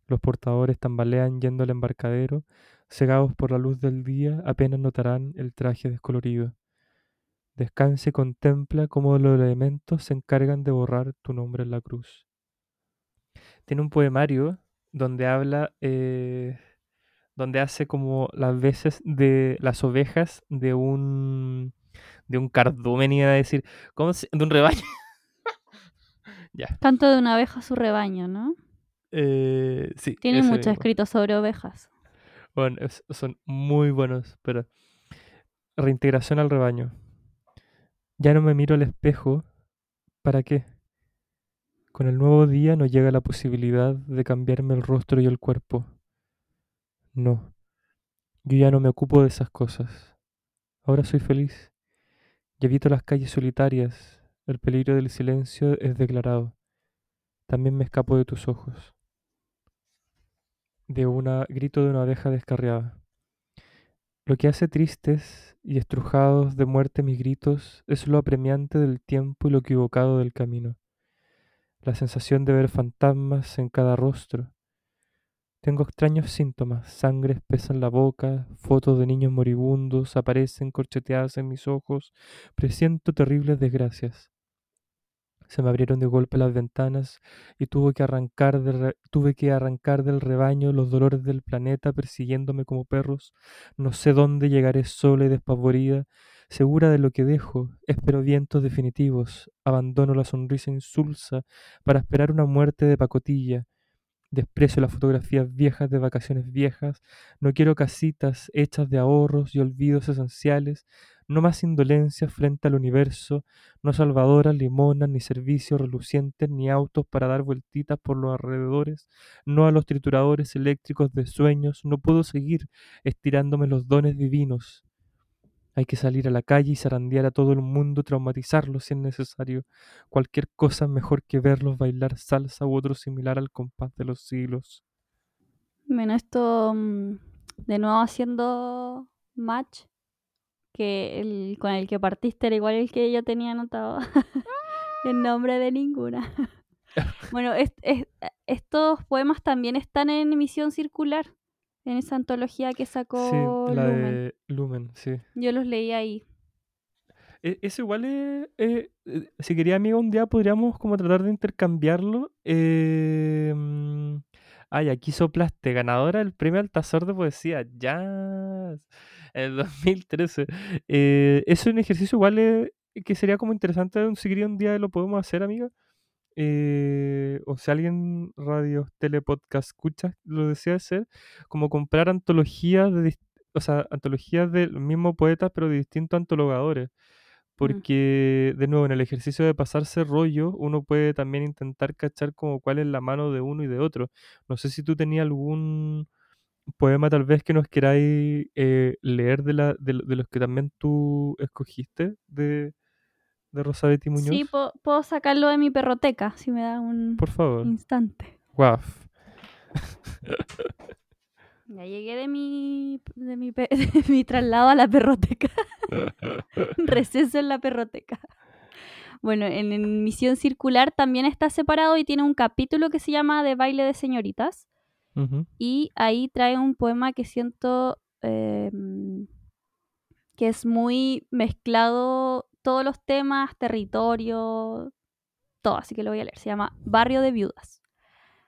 Los portadores tambalean yendo al embarcadero, cegados por la luz del día, apenas notarán el traje descolorido. Descanse y contempla cómo los elementos se encargan de borrar tu nombre en la cruz. Tiene un poemario donde habla, eh, donde hace como las veces de las ovejas de un de un cardumen, iba a decir, ¿cómo se, de un rebaño. ya. Tanto de una oveja su rebaño, ¿no? Eh, sí. Tiene mucho escrito sobre ovejas. Bueno, son muy buenos, pero reintegración al rebaño. Ya no me miro al espejo. ¿Para qué? Con el nuevo día no llega la posibilidad de cambiarme el rostro y el cuerpo. No, yo ya no me ocupo de esas cosas. Ahora soy feliz. Y evito las calles solitarias. El peligro del silencio es declarado. También me escapo de tus ojos de un grito de una abeja descarriada. Lo que hace tristes y estrujados de muerte mis gritos es lo apremiante del tiempo y lo equivocado del camino. La sensación de ver fantasmas en cada rostro. Tengo extraños síntomas, sangre espesa en la boca, fotos de niños moribundos aparecen corcheteadas en mis ojos, presiento terribles desgracias. Se me abrieron de golpe las ventanas y tuve que, arrancar tuve que arrancar del rebaño los dolores del planeta persiguiéndome como perros. No sé dónde llegaré sola y despavorida, segura de lo que dejo. Espero vientos definitivos. Abandono la sonrisa insulsa para esperar una muerte de pacotilla. Desprecio las fotografías viejas de vacaciones viejas. No quiero casitas hechas de ahorros y olvidos esenciales no más indolencia frente al universo, no salvadoras, limonas, ni servicios relucientes, ni autos para dar vueltitas por los alrededores, no a los trituradores eléctricos de sueños, no puedo seguir estirándome los dones divinos. Hay que salir a la calle y zarandear a todo el mundo, traumatizarlos si es necesario. Cualquier cosa mejor que verlos bailar salsa u otro similar al compás de los siglos. Bueno, esto mm, de nuevo haciendo match que el con el que partiste era igual el que yo tenía anotado. en nombre de ninguna. bueno, estos poemas también están en emisión circular, en esa antología que sacó sí, la Lumen. De Lumen, sí. Yo los leí ahí. E, eso igual es, eh, eh, si quería amigo un día podríamos como tratar de intercambiarlo. Eh, ay, aquí soplaste, ganadora del premio Altazor de Poesía. Ya el 2013. Eh, es un ejercicio igual eh, que sería como interesante seguir un día lo podemos hacer, amiga. Eh, o si alguien radio, tele, podcast escucha, lo desea hacer, como comprar antologías de o sea, antologías del mismo poeta, pero de distintos antologadores. Mm. Porque, de nuevo, en el ejercicio de pasarse rollo, uno puede también intentar cachar como cuál es la mano de uno y de otro. No sé si tú tenías algún poema tal vez que nos queráis eh, leer de, la, de, los que también tú escogiste de, de Rosabetti Muñoz? Sí, puedo, sacarlo de mi perroteca, si me da un Por favor. instante. Guaf. Ya llegué de mi, de mi, de mi traslado a la perroteca. Receso en la perroteca. Bueno, en, Misión Circular también está separado y tiene un capítulo que se llama De baile de señoritas. Y ahí trae un poema que siento em, que es muy mezclado todos los temas, territorio, todo, así que lo voy a leer. Se llama Barrio de Viudas.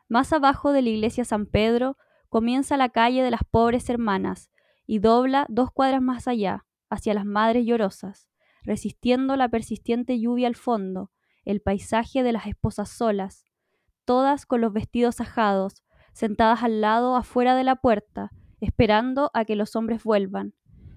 Más abajo de la iglesia San Pedro comienza la calle de las pobres hermanas y dobla dos cuadras más allá, hacia las madres llorosas, resistiendo la persistente lluvia al fondo, el paisaje de las esposas solas, todas con los vestidos ajados, sentadas al lado afuera de la puerta, esperando a que los hombres vuelvan.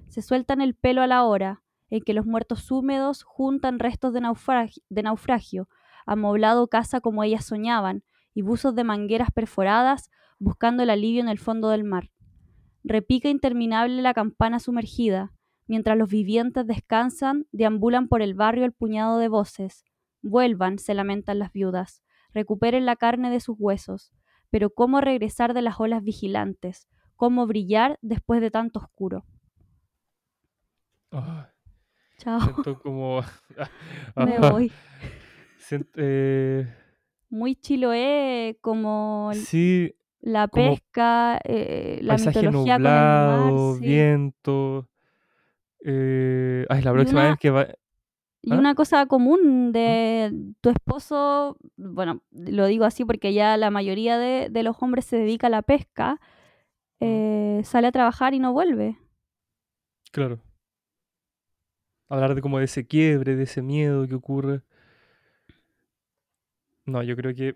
Se sueltan el pelo a la hora en que los muertos húmedos juntan restos de naufragio, amoblado casa como ellas soñaban, y buzos de mangueras perforadas buscando el alivio en el fondo del mar. Repica interminable la campana sumergida, mientras los vivientes descansan, deambulan por el barrio el puñado de voces. Vuelvan, se lamentan las viudas, recuperen la carne de sus huesos. Pero ¿cómo regresar de las olas vigilantes? ¿Cómo brillar después de tanto oscuro? Ah, Chao, siento como... me voy. siento- eh, Muy chiloé, como sí, la pesca, eh, la paisaje mitología con el mar, nublado, sí. viento. eh, ay, la próxima una, vez que va... y ¿Ah? una cosa común ¿Mm? de tu esposo, bueno, lo digo así porque ya la mayoría de, de los hombres se dedica a la pesca, ¿Mm? eh, sale a trabajar y no vuelve. Claro. Hablar de como de ese quiebre, de ese miedo que ocurre. No, yo creo que...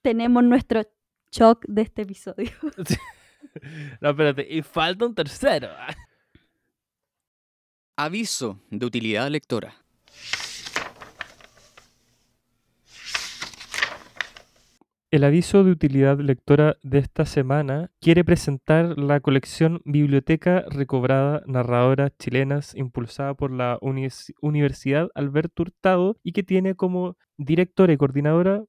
Tenemos nuestro shock de este episodio. No, espérate, y falta un tercero. Aviso de utilidad lectora. El aviso de utilidad lectora de esta semana quiere presentar la colección Biblioteca Recobrada Narradoras Chilenas impulsada por la Universidad Alberto Hurtado y que tiene como directora y coordinadora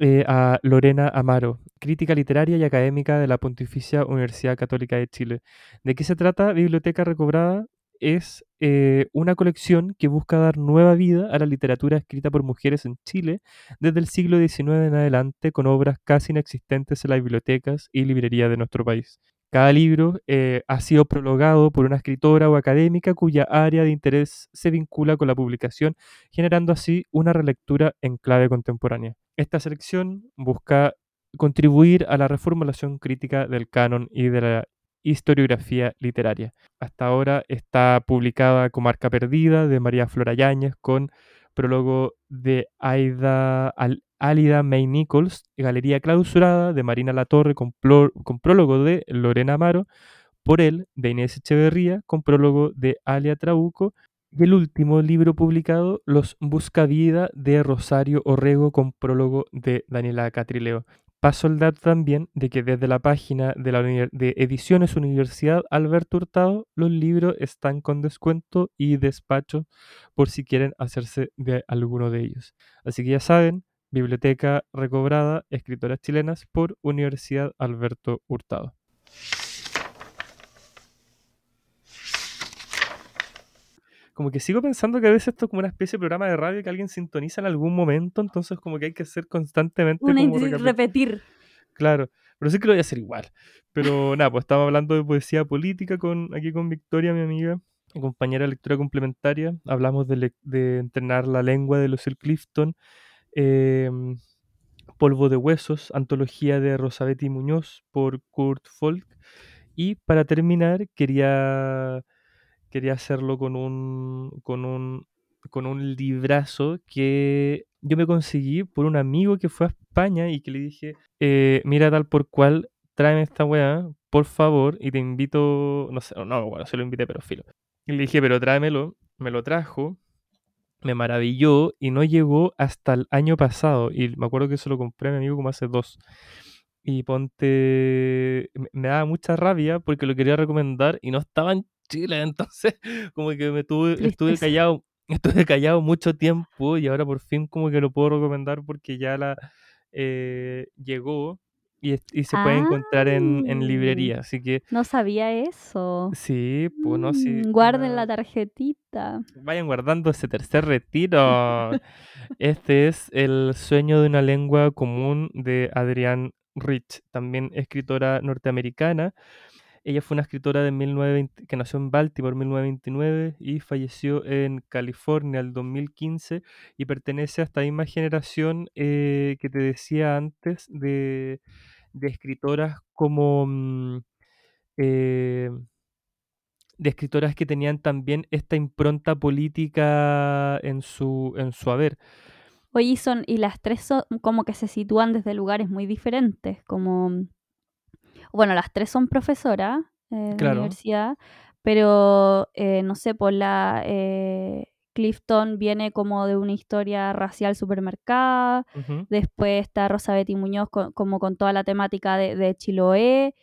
eh, a Lorena Amaro, crítica literaria y académica de la Pontificia Universidad Católica de Chile. ¿De qué se trata Biblioteca Recobrada? Es eh, una colección que busca dar nueva vida a la literatura escrita por mujeres en Chile desde el siglo XIX en adelante con obras casi inexistentes en las bibliotecas y librerías de nuestro país. Cada libro eh, ha sido prologado por una escritora o académica cuya área de interés se vincula con la publicación, generando así una relectura en clave contemporánea. Esta selección busca contribuir a la reformulación crítica del canon y de la historiografía literaria. Hasta ahora está publicada Comarca Perdida de María Flora Yáñez con prólogo de Aida Al- May Nichols, Galería Clausurada de Marina Latorre con, con prólogo de Lorena Amaro, Por él de Inés Echeverría con prólogo de Alia Trabuco y el último libro publicado, Los Buscavida de Rosario Orrego con prólogo de Daniela Catrileo. Paso el dato también de que desde la página de, la de Ediciones Universidad Alberto Hurtado los libros están con descuento y despacho por si quieren hacerse de alguno de ellos. Así que ya saben, Biblioteca Recobrada, Escritoras Chilenas por Universidad Alberto Hurtado. Como que sigo pensando que a veces esto es como una especie de programa de radio que alguien sintoniza en algún momento, entonces como que hay que hacer constantemente Una como repetir. Claro, pero sí que lo voy a hacer igual. Pero nada, pues estamos hablando de poesía política con, aquí con Victoria, mi amiga, mi compañera de lectura complementaria. Hablamos de entrenar la lengua de Lucille Clifton, em, Polvo de Huesos, antología de Rosabetti Muñoz por Kurt Folk. Y para terminar, quería, quería hacerlo con un, con un, con un librazo que yo me conseguí por un amigo que fue a España y que le dije, eh, mira tal por cual, tráeme esta weá, por favor, y te invito, no sé, no, bueno, se lo invité, pero filo. Y le dije, pero tráemelo, me lo trajo, me maravilló y no llegó hasta el año pasado. Y me acuerdo que se lo compré a mi amigo como hace dos. Y ponte, me- daba mucha rabia porque lo quería recomendar y no estaba en Chile, entonces como que me tuve, estuve callado, estuve callado mucho tiempo y ahora por fin como que lo puedo recomendar porque ya la eh, llegó y, se puede encontrar en, en Ah. librería, así que No sabía eso. sí, pues no, sí. Mm, guarden la tarjetita. Vayan guardando ese tercer retiro. Este es El sueño de una lengua común de Adrienne Rich, también escritora norteamericana. Ella fue una escritora de 1920, que nació en Baltimore en 1929 y falleció en California el 2015 y pertenece a esta misma generación eh, que te decía antes de, escritoras como... Mm, eh, de escritoras que tenían también esta impronta política en su, en su haber. Oye, son, y las tres son como que se sitúan desde lugares muy diferentes, como, bueno, las tres son profesoras eh, de universidad, pero eh, no sé, por la eh, Clifton viene como de una historia racial supermercada, después está Rosa Betty Muñoz como con toda la temática de, Chiloé,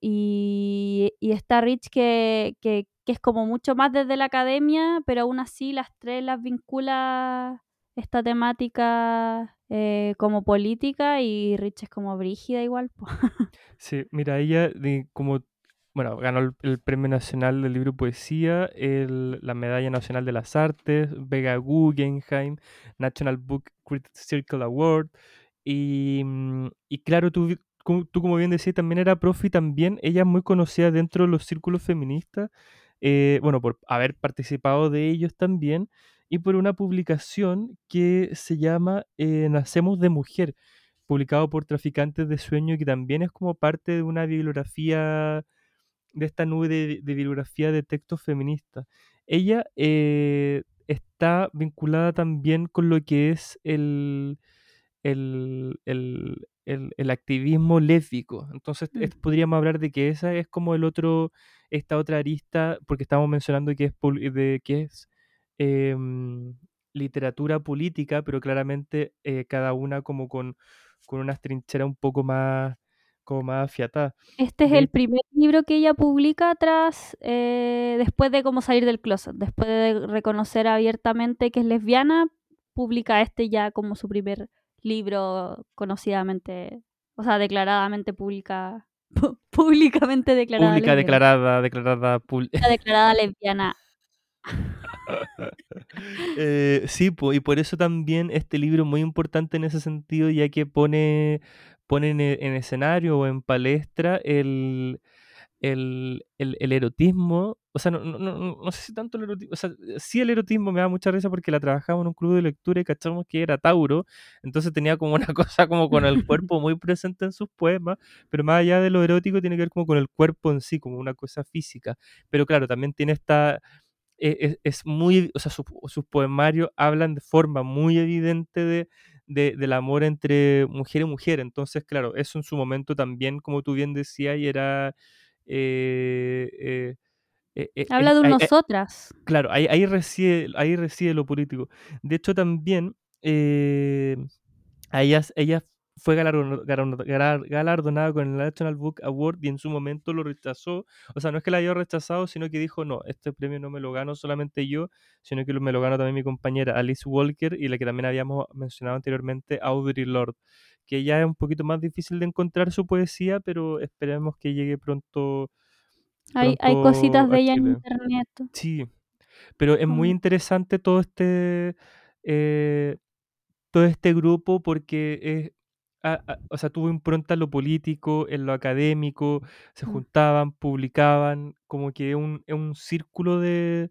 y, está Rich que, que, que, es como mucho más desde la academia, pero aún así las tres las vincula esta temática eh, como política y Rich es como brígida igual. Sí, mira, ella como, bueno, ganó el, Premio Nacional del Libro y Poesía, la Medalla Nacional de las Artes, Vega Guggenheim, National Book Critics Circle Award, y, mm, y claro, tú, tú como bien decías, también era profe también ella es muy conocida dentro de los círculos feministas, eh, bueno, por haber participado de ellos también, y por una publicación que se llama eh, Nacemos de Mujer, publicado por Traficantes de Sueño, que también es como parte de una bibliografía, de esta nube de, bibliografía de textos feministas. Ella eh, está vinculada también con lo que es el, el, el, activismo lésbico. Entonces mm. podríamos hablar de que esa es como el otro, esta otra arista, porque estamos mencionando que es, de, que es Em, literatura política, pero claramente eh, cada una como con, con unas trincheras un poco más, como más afiatadas. Este es el primer libro que ella publica tras, eh, después de como salir del closet, después de reconocer abiertamente que es lesbiana, publica este ya como su primer libro conocidamente, o sea, declaradamente pública, públicamente declarada. Pública, declarada, declarada, declarada lesbiana. Eh, sí, y por eso también este libro es muy importante en ese sentido, ya que pone, pone en, escenario o en palestra el, el, erotismo. O sea, no, no, no, sé si tanto el erotismo. O sea, sí el erotismo me da mucha risa porque la trabajamos en un club de lectura y cachamos que era Tauro. Entonces tenía como una cosa como con el cuerpo muy presente en sus poemas. Pero más allá de lo erótico, tiene que ver como con el cuerpo en sí, como una cosa física. Pero claro, también tiene esta e, es, muy, o sea, sus poemarios hablan de forma muy evidente de, del amor entre mujer y mujer. Entonces, claro, eso en su momento también, como tú bien decías, y era... Eh, eh, eh, Habla de nosotras. claro, ahí, ahí, reside, ahí reside lo político. De hecho, también ellas, ellas fue galardonada con el National Book Award y en su momento lo rechazó. O sea, no es que la haya rechazado, sino que dijo, no, este premio no me lo gano solamente yo, sino que me lo gano también mi compañera Alice Walker y la que también habíamos mencionado anteriormente, Audrey Lord, que ya es un poquito más difícil de encontrar su poesía, pero esperemos que llegue pronto. hay, hay, cositas de ella en internet. Sí, pero es muy interesante todo este... Eh, todo este grupo porque es, o sea, tuvo impronta en lo político, en lo académico, se mm. juntaban, publicaban, como que un, un círculo de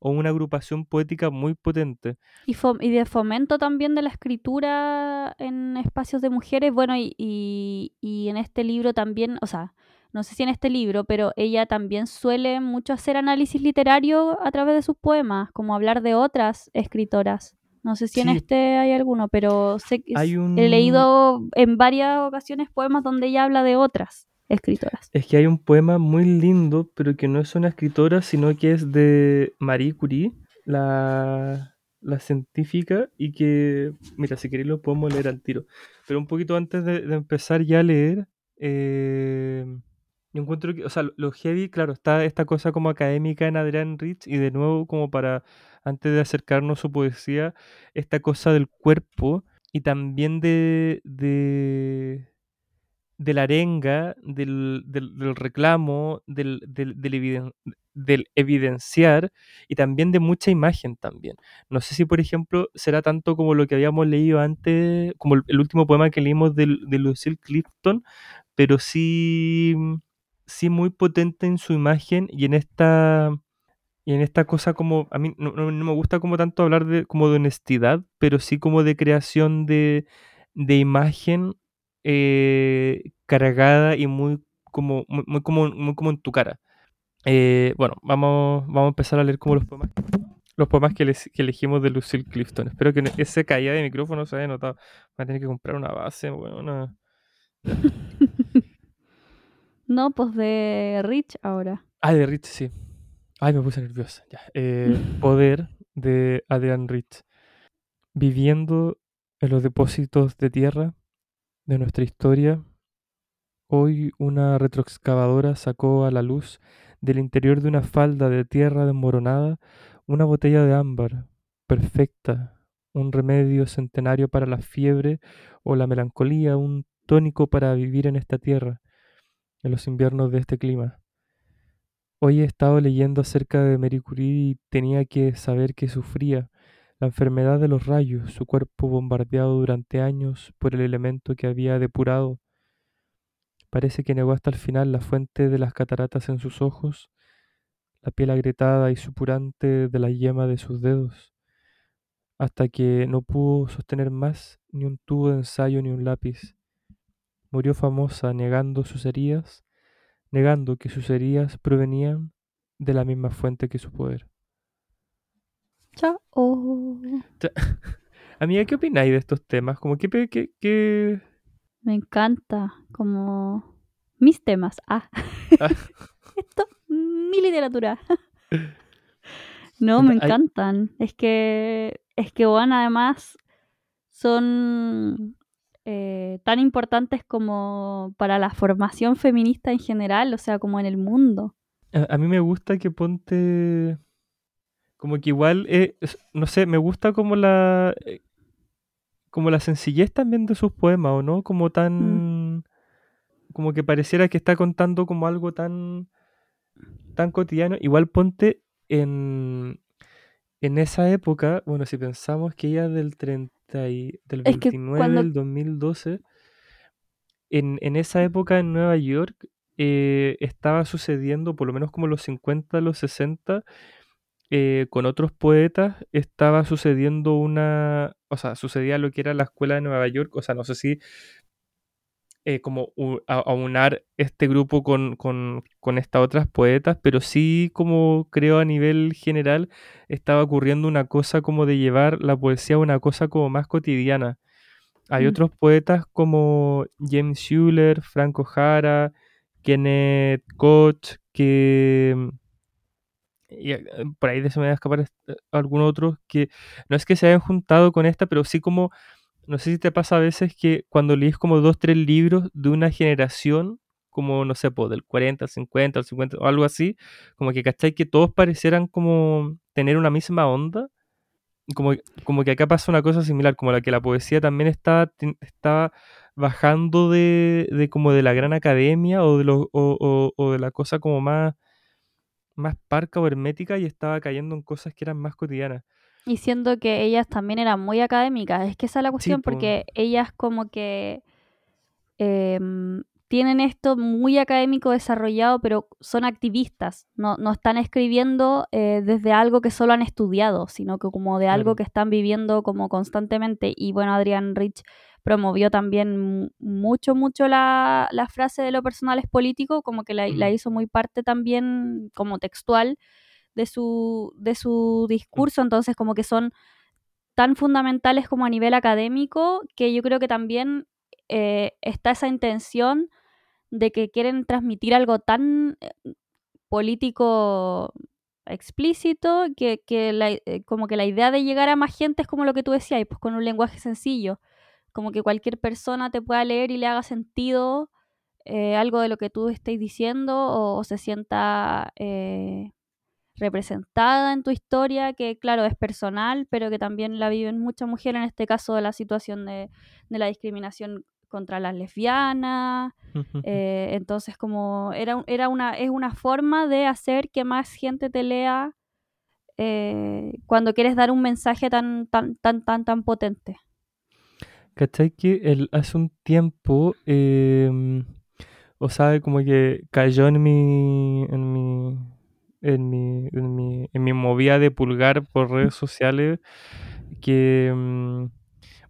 o una agrupación poética muy potente. Y, y, de fomento también de la escritura en espacios de mujeres, bueno, y, y, en este libro también, o sea, no sé si en este libro, pero ella también suele mucho hacer análisis literario a través de sus poemas, como hablar de otras escritoras. No sé si en este hay alguno, pero sé que he leído en varias ocasiones poemas donde ella habla de otras escritoras. Es que hay un poema muy lindo, pero que no es una escritora, sino que es de Marie Curie, la, científica, y que, mira, si queréis lo podemos leer al tiro. Pero un poquito antes de, empezar ya a leer, eh, encuentro que, o sea, lo heavy, claro, está esta cosa como académica en Adrián Rich, y de nuevo como para antes de acercarnos a su poesía, esta cosa del cuerpo y también de, de, la arenga, del, reclamo, del, del, evidenciar y también de mucha imagen también. No sé si, por ejemplo, será tanto como lo que habíamos leído antes, como el, último poema que leímos de, de Lucille Clifton, pero sí sí muy potente en su imagen y en esta y en esta cosa como, a mí no, me gusta como tanto hablar de como de honestidad, pero sí como de creación de, de imagen eh, cargada y muy como, muy, como, muy como en tu cara. Eh, bueno, vamos, vamos a empezar a leer como los poemas, los poemas que, elegimos de Lucille Clifton. Espero que ese caída de micrófono se haya notado. Voy a tener que comprar una base, bueno, una... no, pues de Rich ahora. Ah, de Rich, sí. Ay, me puse nerviosa. Ya. Eh, poder de Adrian Rich. Viviendo en los depósitos de tierra de nuestra historia, hoy una retroexcavadora sacó a la luz del interior de una falda de tierra desmoronada una botella de ámbar, perfecta, un remedio centenario para la fiebre o la melancolía, un tónico para vivir en esta tierra, en los inviernos de este clima. Hoy he estado leyendo acerca de Marie y tenía que saber que sufría la enfermedad de los rayos, su cuerpo bombardeado durante años por el elemento que había depurado. Parece que negó hasta el final la fuente de las cataratas en sus ojos, la piel agrietada y supurante de la yema de sus dedos, hasta que no pudo sostener más ni un tubo de ensayo ni un lápiz. Murió famosa negando sus heridas negando que sus heridas provenían de la misma fuente que su poder. Chao. Amiga, ¿qué opináis de estos temas? Como que, que, Me encanta, como mis temas. Ah. ah. Esto, mi literatura. no, me encantan. Es que, es que, bueno, además son eh, tan importantes como para la formación feminista en general, o sea, como en el mundo. A, mí me gusta que ponte como que igual, eh, no sé, me gusta como la eh, como la sencillez también de sus poemas, ¿o no? Como tan como que pareciera que está contando como algo tan tan cotidiano. Igual ponte en en esa época, bueno, si pensamos que ella del 30 del 29 del 2012, en, en, esa época en Nueva York eh, estaba sucediendo, por lo menos como los 50, los 60, eh, con otros poetas, estaba sucediendo una, o sea, sucedía lo que era la escuela de Nueva York, o sea, no sé si eh, como aunar este grupo con, con, con estas otras poetas, pero sí como creo a nivel general estaba ocurriendo una cosa como de llevar la poesía a una cosa como más cotidiana. Hay mm. otros poetas como James Schuller, Franco Jara, Kenneth Koch, que mm, y eh, por ahí se me va a escapar eh, algún otro que no es que se hayan juntado con esta, pero sí como no sé si te pasa a veces que cuando lees como dos, tres libros de una generación, como no sé, pues, del 40, 50, 50 o algo así, como que cachai que todos parecieran como tener una misma onda. Como, como que acá pasa una cosa similar, como la que la poesía también está bajando de, de, como de la gran academia o de, lo, o, o de la cosa como más, más parca o hermética y estaba cayendo en cosas que eran más cotidianas. Y siendo que ellas también eran muy académicas. Es que esa es la cuestión, porque ellas como que em, tienen esto muy académico desarrollado, pero son activistas. No, no están escribiendo eh, desde algo que solo han estudiado, sino que como de algo que están viviendo como constantemente. Y bueno, Adrián Rich promovió también mucho, mucho la, frase de lo personal es político, como que la, la hizo muy parte también como textual de su, de su discurso, entonces como que son tan fundamentales como a nivel académico, que yo creo que también eh, está esa intención de que quieren transmitir algo tan eh, político explícito que, eh, como que la idea de llegar a más gente es como lo que tú decías, pues con un lenguaje sencillo, como que cualquier persona te pueda leer y le haga sentido algo de lo que tú estés diciendo o, se sienta representada en tu historia, que claro, es personal, pero que también la viven muchas mujeres, en este caso de la situación de, la discriminación contra las lesbianas. Eh, entonces, como era, era una, es una forma de hacer que más gente te lea eh, cuando quieres dar un mensaje tan, tan, tan, tan, tan potente. ¿Cachai que el, hace un tiempo em, o sabe como que cayó en mi, en mi, en mi, en mi, en mi movida de pulgar por redes sociales que, mm,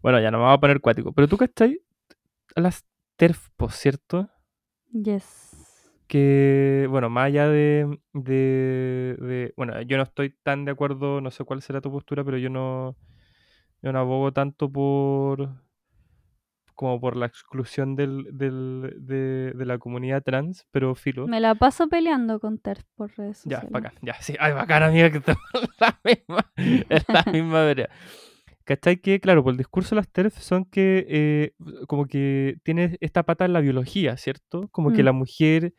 bueno, ya no me voy a poner cuático, pero tú cachai a las TERF, por cierto, Yes. que, bueno, más allá de, de, de- bueno, yo no estoy tan de acuerdo, no sé cuál será tu postura, pero yo no, yo no abogo tanto por, como por la exclusión del, del, de, de la comunidad trans, pero filo. Me la paso peleando con TERF por redes Ya, sociales. bacán, ya, sí, ay, bacán, amiga, que estamos la misma, en la misma vereda. ¿Cachai? Que, claro, por el discurso de las TERF son que, eh, como que tiene esta pata en la biología, ¿cierto? Como que Mm. la mujer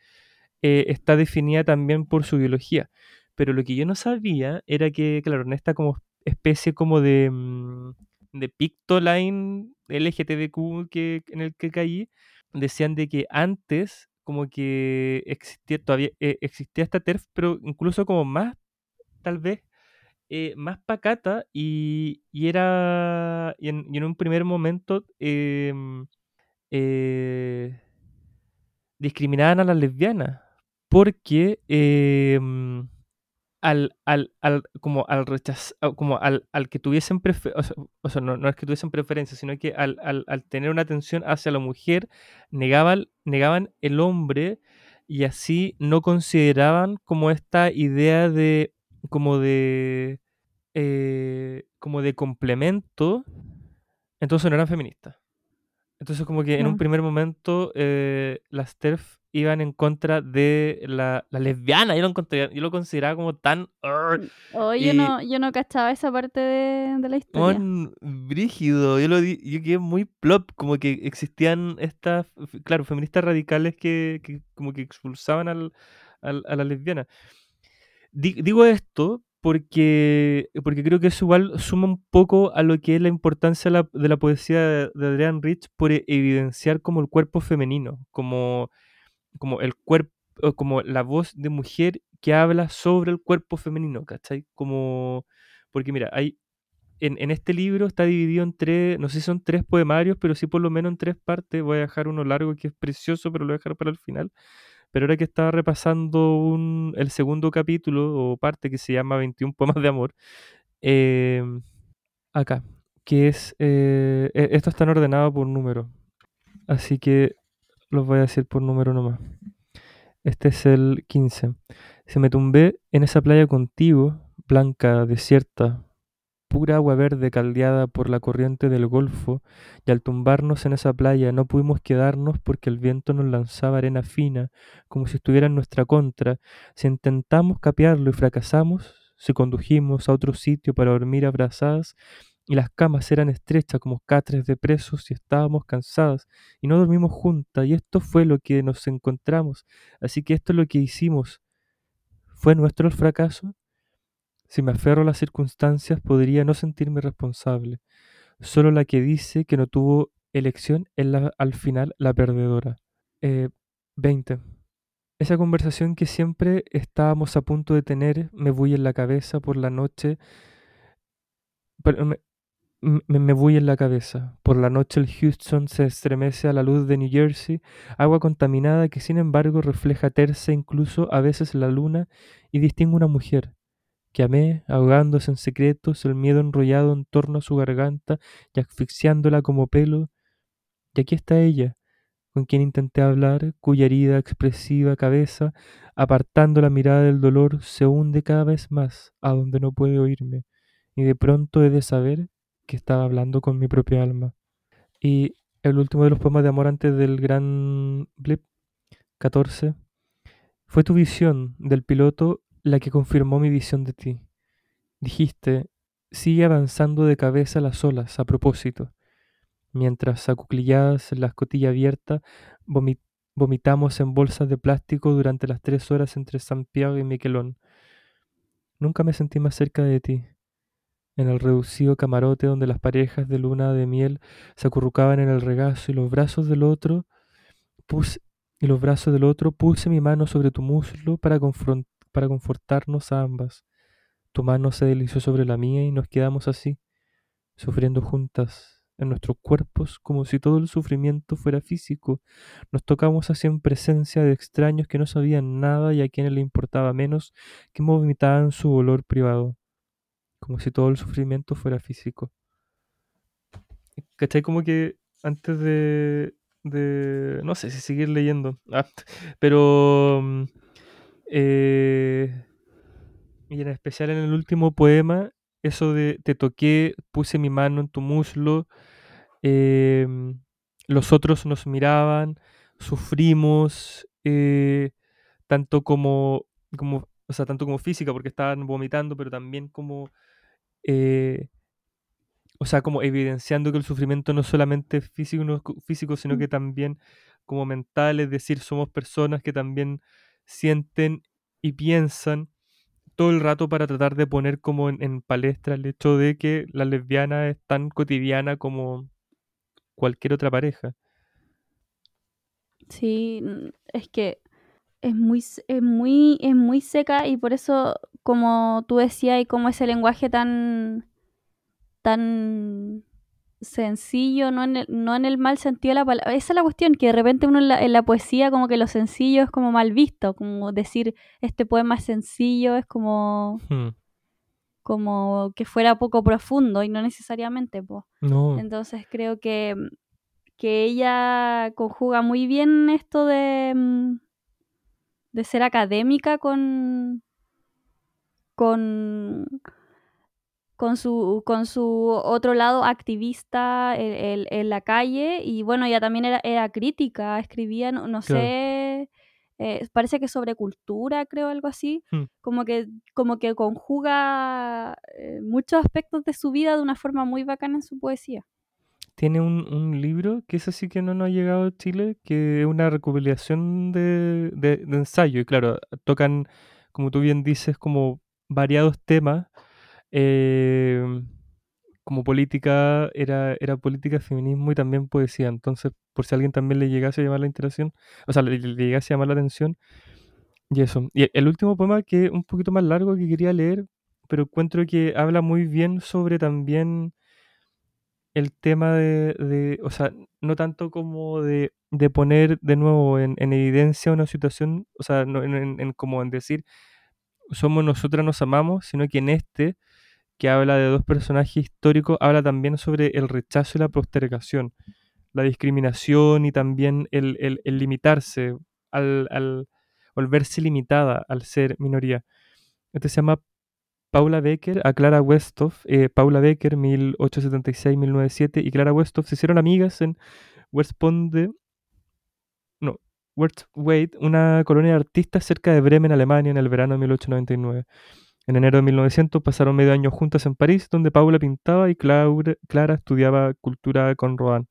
eh, está definida también por su biología. Pero lo que yo no sabía era que, claro, en esta como especie como de, mm, de pictoline LGTBQ que, en el que caí, decían de que antes como que existía todavía eh, existía esta TERF, pero incluso como más, tal vez, eh, más pacata y, y era, y en, un primer momento em, eh, discriminaban a las lesbianas porque em, al, al, al, como al rechaz, como al, al que tuviesen prefe- o sea, o sea, no, no es que tuviesen preferencia, sino que al, al, al tener una atención hacia la mujer, negaban, negaban el hombre y así no consideraban como esta idea de, como de, eh, como de complemento, entonces no eran feministas. Entonces como que en un primer momento eh, las TERF iban en contra de la, la lesbiana, yo lo, encontré- yo lo consideraba como tan... "Arr", Oh, yo, no, yo no cachaba esa parte de, de la historia. Brígido, yo lo di, yo quedé muy plop, como que existían estas, claro, feministas radicales que, que como que expulsaban al, al- a la lesbiana. Di- digo esto porque, porque creo que eso igual suma un poco a lo que es la importancia de la, de la poesía de, de Adrienne Rich por e- evidenciar como el cuerpo femenino, como, como el cuerpo, como la voz de mujer que habla sobre el cuerpo femenino, ¿cachai? Como, porque mira, hay, en, en este libro está dividido en tres, no sé si son tres poemarios, pero sí por lo menos en tres partes. Voy a dejar uno largo que es precioso, pero lo voy a dejar para el final. Pero ahora que estaba repasando un, el segundo capítulo o parte que se llama 21 poemas de amor, eh, acá, que es, eh, e- esto están ordenados por número, así que los voy a decir por número nomás. Este es el 15. Se me tumbé en esa playa contigo, blanca, desierta, pura agua verde caldeada por la corriente del Golfo, y al tumbarnos en esa playa no pudimos quedarnos porque el viento nos lanzaba arena fina, como si estuviera en nuestra contra. Si intentamos capearlo y fracasamos, si condujimos a otro sitio para dormir abrazadas, y las camas eran estrechas como catres de presos y estábamos cansadas, y no dormimos juntas, y esto fue lo que nos encontramos, así que esto es lo que hicimos. ¿Fue nuestro el fracaso? Si me aferro a las circunstancias, podría no sentirme responsable. Solo la que dice que no tuvo elección es la, al final la perdedora. Eh, 20. Esa conversación que siempre estábamos a punto de tener me bulle en la cabeza por la noche. pero me, me bulle en la cabeza. Por la noche el Houston se estremece a la luz de New Jersey, agua contaminada que sin embargo refleja tersa incluso a veces la luna y distingue una mujer que amé, ahogándose en secretos, el miedo enrollado en torno a su garganta y asfixiándola como pelo. Y aquí está ella, con quien intenté hablar, cuya herida expresiva cabeza, apartando la mirada del dolor, se hunde cada vez más a donde no puede oírme, y de pronto he de saber que estaba hablando con mi propia alma. Y el último de los poemas de amor antes del gran blip, 14, fue tu visión del piloto la que confirmó mi visión de ti. Dijiste, sigue avanzando de cabeza las olas a propósito, mientras acuclilladas en la escotilla abierta vomi- vomitamos en bolsas de plástico durante las tres horas entre Santiago y Miquelón. Nunca me sentí más cerca de ti. En el reducido camarote donde las parejas de luna de miel se acurrucaban en el regazo y los brazos del otro puse, y los brazos del otro puse mi mano sobre tu muslo para, para confortarnos a ambas. Tu mano se deslizó sobre la mía y nos quedamos así, sufriendo juntas en nuestros cuerpos como si todo el sufrimiento fuera físico. Nos tocamos así en presencia de extraños que no sabían nada y a quienes le importaba menos que vomitaban su olor privado, como si todo el sufrimiento fuera físico. ¿Cachai? Como que antes de, no sé si seguir leyendo, ah, pero... Mm, eh, y en especial en el último poema, eso de te toqué, puse mi mano en tu muslo, em, los otros nos miraban, sufrimos, eh, tanto como, como, o sea, tanto como física, porque estaban vomitando, pero también como, eh, o sea, como evidenciando que el sufrimiento no es solamente físico, no físico, sino que también como mental, es decir, somos personas que también sienten y piensan todo el rato para tratar de poner como en, palestra el hecho de que la lesbiana es tan cotidiana como cualquier otra pareja. Sí, es que es muy, es muy, es muy seca y por eso, como tú decías, y como ese lenguaje tan, tan sencillo, no en, el, no en el mal sentido de la palabra. Esa es la cuestión, que de repente uno en la, poesía como que lo sencillo es como mal visto, como decir este poema es sencillo, es como... Hmm. como que fuera poco profundo y no necesariamente, pues. Entonces creo que, que ella conjuga muy bien esto de, mm, de ser académica con, con con su, con su otro lado activista en, la calle y bueno, ella también era, era crítica, escribía, no, sé, eh, parece que sobre cultura, creo, algo así, hmm. como, que, como que conjuga eh, muchos aspectos de su vida de una forma muy bacana en su poesía. Tiene un, libro que es así que no nos ha llegado a Chile, que es una recopilación de, de, de ensayo y claro, tocan, como tú bien dices, como variados temas eh, como política, era, era política, feminismo y también poesía. Entonces, por si a alguien también le llegase a llamar la interacción, o sea, le, llegase a llamar la atención, y eso. Y el último poema, que es un poquito más largo, que quería leer, pero encuentro que habla muy bien sobre también el tema de, o sea, no tanto como de, de poner de nuevo en, evidencia una situación, o sea, no, en, en, como en decir, somos nosotras nos amamos, sino que en este que habla de dos personajes históricos, habla también sobre el rechazo y la postergación, la discriminación y también el, limitarse, al, volverse limitada al ser minoría. Este se llama Paula Becker a Clara Westhoff. Eh, Paula Becker, 1876-1907, y Clara Westhoff se hicieron amigas en West Ponde, una colonia de artistas cerca de Bremen, Alemania, en el verano de 1899. En enero de 1900 pasaron medio año juntas en París, donde Paula pintaba y Clara, estudiaba cultura con Rodin.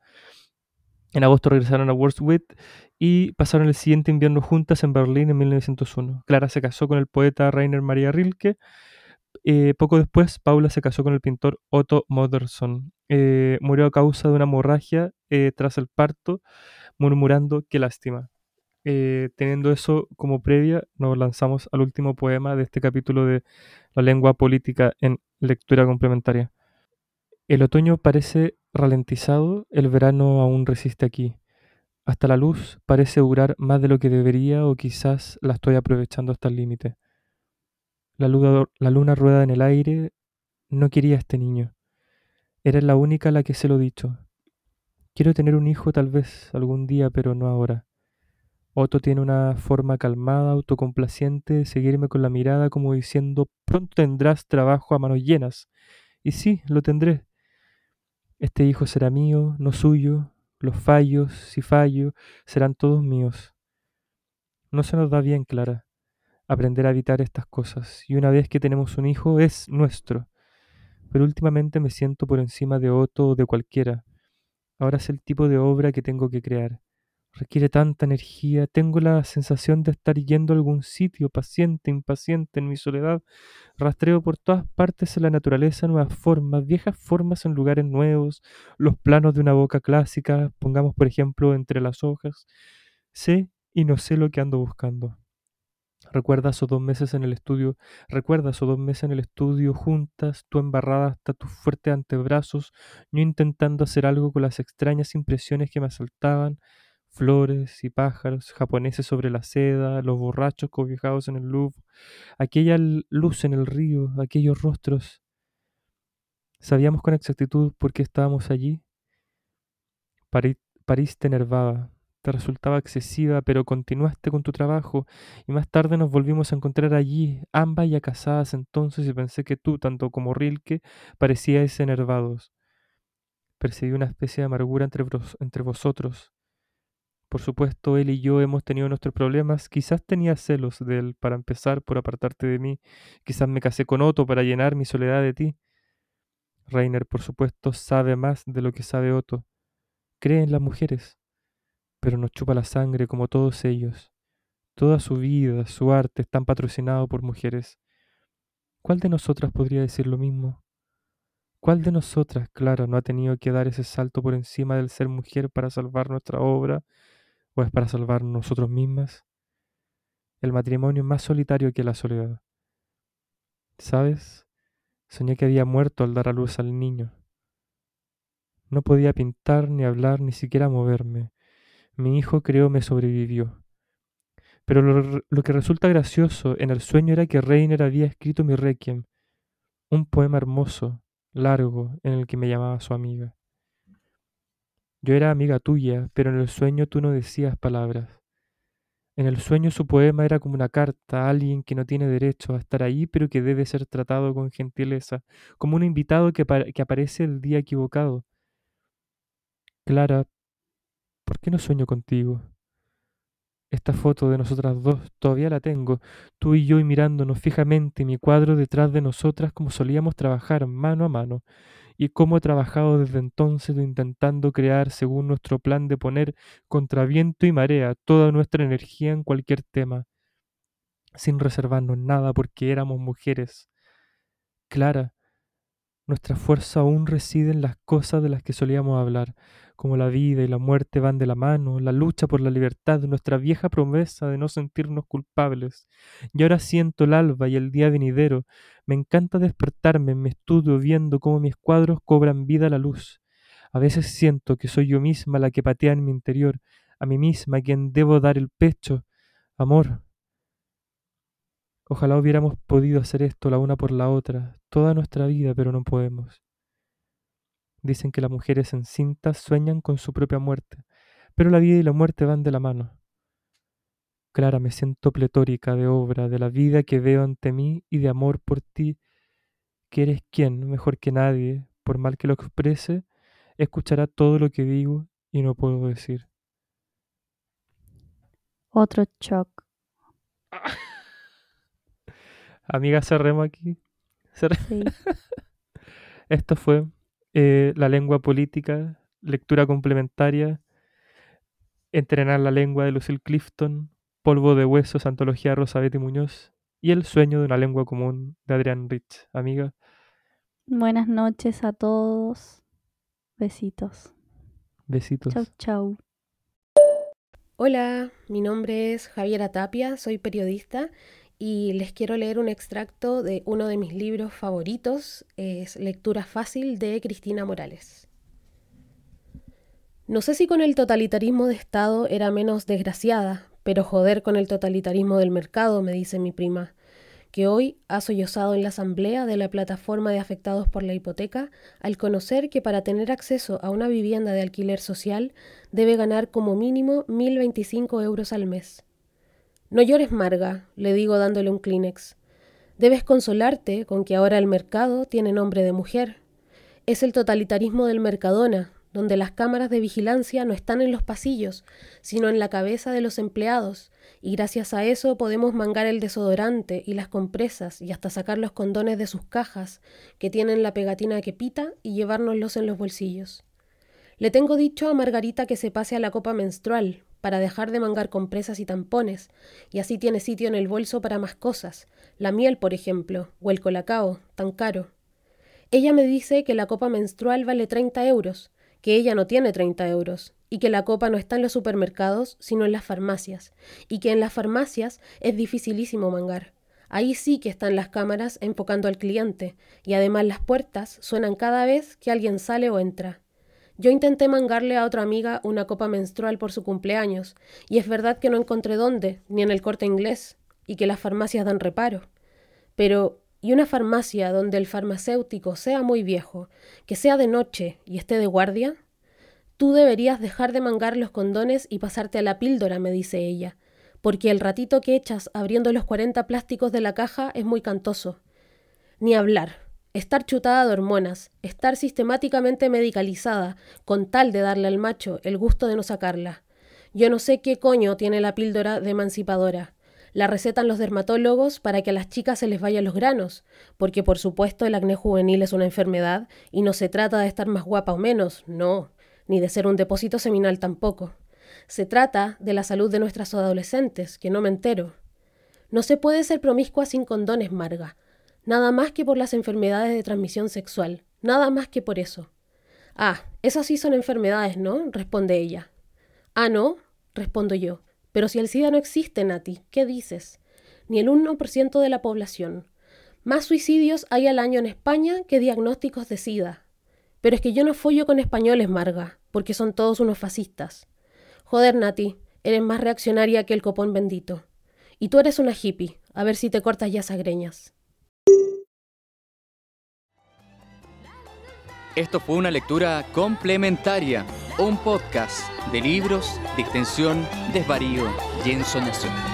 En agosto regresaron a Wordsworth y pasaron el siguiente invierno juntas en Berlín en 1901. Clara se casó con el poeta Rainer Maria Rilke. Eh, poco después, Paula se casó con el pintor Otto Modersohn. Eh, murió a causa de una hemorragia eh, tras el parto, murmurando qué lástima. Eh, teniendo eso como previa, nos lanzamos al último poema de este capítulo de La lengua política en lectura complementaria. El otoño parece ralentizado, el verano aún resiste aquí. Hasta la luz parece durar más de lo que debería o quizás la estoy aprovechando hasta el límite. La luna, la luna rueda en el aire, no quería este niño. Era la única a la que se lo he dicho. Quiero tener un hijo tal vez algún día, pero no ahora. Otto tiene una forma calmada, autocomplaciente de seguirme con la mirada como diciendo, pronto tendrás trabajo a manos llenas. Y sí, lo tendré. Este hijo será mío, no suyo. Los fallos, si fallo, serán todos míos. No se nos da bien, Clara, aprender a evitar estas cosas. Y una vez que tenemos un hijo, es nuestro. Pero últimamente me siento por encima de Otto o de cualquiera. Ahora es el tipo de obra que tengo que crear requiere tanta energía, tengo la sensación de estar yendo a algún sitio, paciente, impaciente, en mi soledad, rastreo por todas partes en la naturaleza nuevas formas, viejas formas en lugares nuevos, los planos de una boca clásica, pongamos por ejemplo entre las hojas, sé y no sé lo que ando buscando. Recuerda esos dos meses en el estudio, recuerda esos dos meses en el estudio juntas, tú embarrada hasta tus fuertes antebrazos, yo intentando hacer algo con las extrañas impresiones que me asaltaban, flores y pájaros japoneses sobre la seda, los borrachos cobijados en el Louvre, aquella luz en el río, aquellos rostros. Sabíamos con exactitud por qué estábamos allí. París, te enervaba, te resultaba excesiva, pero continuaste con tu trabajo y más tarde nos volvimos a encontrar allí, ambas ya casadas entonces y pensé que tú, tanto como Rilke, parecíais enervados. Percibí una especie de amargura entre vosotros. Por supuesto, él y yo hemos tenido nuestros problemas. Quizás tenía celos de él para empezar por apartarte de mí. Quizás me casé con Otto para llenar mi soledad de ti. Reiner, por supuesto, sabe más de lo que sabe Otto. Cree en las mujeres pero nos chupa la sangre como todos ellos. Toda su vida, su arte están patrocinados por mujeres. ¿Cuál de nosotras podría decir lo mismo? ¿Cuál de nosotras, claro, no ha tenido que dar ese salto por encima del ser mujer para salvar nuestra obra o es para salvar nosotros mismas? El matrimonio más solitario que la soledad. ¿Sabes? Soñé que había muerto al dar a luz al niño. No podía pintar, ni hablar, ni siquiera moverme. Mi hijo creo me sobrevivió. Pero lo, que resulta gracioso en el sueño era que Reiner había escrito mi requiem, un poema hermoso, largo, en el que me llamaba su amiga. Yo era amiga tuya, pero en el sueño tú no decías palabras. En el sueño su poema era como una carta a alguien que no tiene derecho a estar ahí, pero que debe ser tratado con gentileza, como un invitado que, que aparece el día equivocado. Clara, ¿Por qué no sueño contigo? Esta foto de nosotras dos todavía la tengo, tú y yo mirándonos fijamente mi cuadro detrás de nosotras como solíamos trabajar mano a mano, y cómo he trabajado desde entonces intentando crear según nuestro plan de poner contra viento y marea toda nuestra energía en cualquier tema, sin reservarnos nada porque éramos mujeres. Clara, nuestra fuerza aún reside en las cosas de las que solíamos hablar, como la vida y la muerte van de la mano, la lucha por la libertad, nuestra vieja promesa de no sentirnos culpables. Y ahora siento el alba y el día venidero. Me encanta despertarme en mi estudio viendo cómo mis cuadros cobran vida a la luz. A veces siento que soy yo misma la que patea en mi interior, a mí misma a quien debo dar el pecho. Amor. Ojalá hubiéramos podido hacer esto la una por la otra, toda nuestra vida, pero no podemos. Dicen que las mujeres encintas sueñan con su propia muerte, pero la vida y la muerte van de la mano. Clara, me siento pletórica de obra, de la vida que veo ante mí y de amor por ti, que eres quien, mejor que nadie, por mal que lo exprese, escuchará todo lo que digo y no puedo decir. Otro shock. Amiga, cerremos aquí. Esto fue eh, la lengua política, lectura complementaria, entrenar la lengua de Lucille Clifton, polvo de huesos, antología de Betty Muñoz y el sueño de una lengua común de Adrián Rich. Amiga. Buenas noches a todos. Besitos. Besitos. Chau, chau. Hola, mi nombre es Javiera Tapia, soy periodista y les quiero leer un extracto de uno de mis libros favoritos, es Lectura Fácil de Cristina Morales. No sé si con el totalitarismo de Estado era menos desgraciada, pero joder con el totalitarismo del mercado, me dice mi prima, que hoy ha sollozado en la asamblea de la plataforma de afectados por la hipoteca al conocer que para tener acceso a una vivienda de alquiler social debe ganar como mínimo 1.025 euros al mes. No llores, Marga, le digo dándole un Kleenex. Debes consolarte con que ahora el mercado tiene nombre de mujer. Es el totalitarismo del Mercadona, donde las cámaras de vigilancia no están en los pasillos, sino en la cabeza de los empleados, y gracias a eso podemos mangar el desodorante y las compresas y hasta sacar los condones de sus cajas, que tienen la pegatina que pita, y llevárnoslos en los bolsillos. Le tengo dicho a Margarita que se pase a la copa menstrual, para dejar de mangar compresas y tampones, y así tiene sitio en el bolso para más cosas, la miel, por ejemplo, o el colacao, tan caro. Ella me dice que la copa menstrual vale 30 euros, que ella no tiene 30 euros y que la copa no está en los supermercados, sino en las farmacias, y que en las farmacias es dificilísimo mangar. Ahí sí que están las cámaras enfocando al cliente, y además las puertas suenan cada vez que alguien sale o entra. Yo intenté mangarle a otra amiga una copa menstrual por su cumpleaños, y es verdad que no encontré dónde, ni en el corte inglés, y que las farmacias dan reparo. Pero, ¿y una farmacia donde el farmacéutico sea muy viejo, que sea de noche y esté de guardia? Tú deberías dejar de mangar los condones y pasarte a la píldora, me dice ella, porque el ratito que echas abriendo los cuarenta plásticos de la caja es muy cantoso. Ni hablar. Estar chutada de hormonas, estar sistemáticamente medicalizada, con tal de darle al macho el gusto de no sacarla. Yo no sé qué coño tiene la píldora de emancipadora. La recetan los dermatólogos para que a las chicas se les vayan los granos, porque por supuesto el acné juvenil es una enfermedad y no se trata de estar más guapa o menos, no ni de ser un depósito seminal tampoco. Se trata de la salud de nuestras adolescentes, que no me entero. No se puede ser promiscua sin condones, Marga. Nada más que por las enfermedades de transmisión sexual. Nada más que por eso. Ah, esas sí son enfermedades, ¿no? responde ella. Ah, no, respondo yo. Pero si el SIDA no existe, Nati, ¿qué dices? Ni el 1% de la población. Más suicidios hay al año en España que diagnósticos de SIDA. Pero es que yo no follo con españoles, Marga porque son todos unos fascistas. Joder, Nati, eres más reaccionaria que el copón bendito. Y tú eres una hippie, a ver si te cortas ya esas greñas. Esto fue una lectura complementaria, un podcast de libros de extensión, desvarío y ensoñación.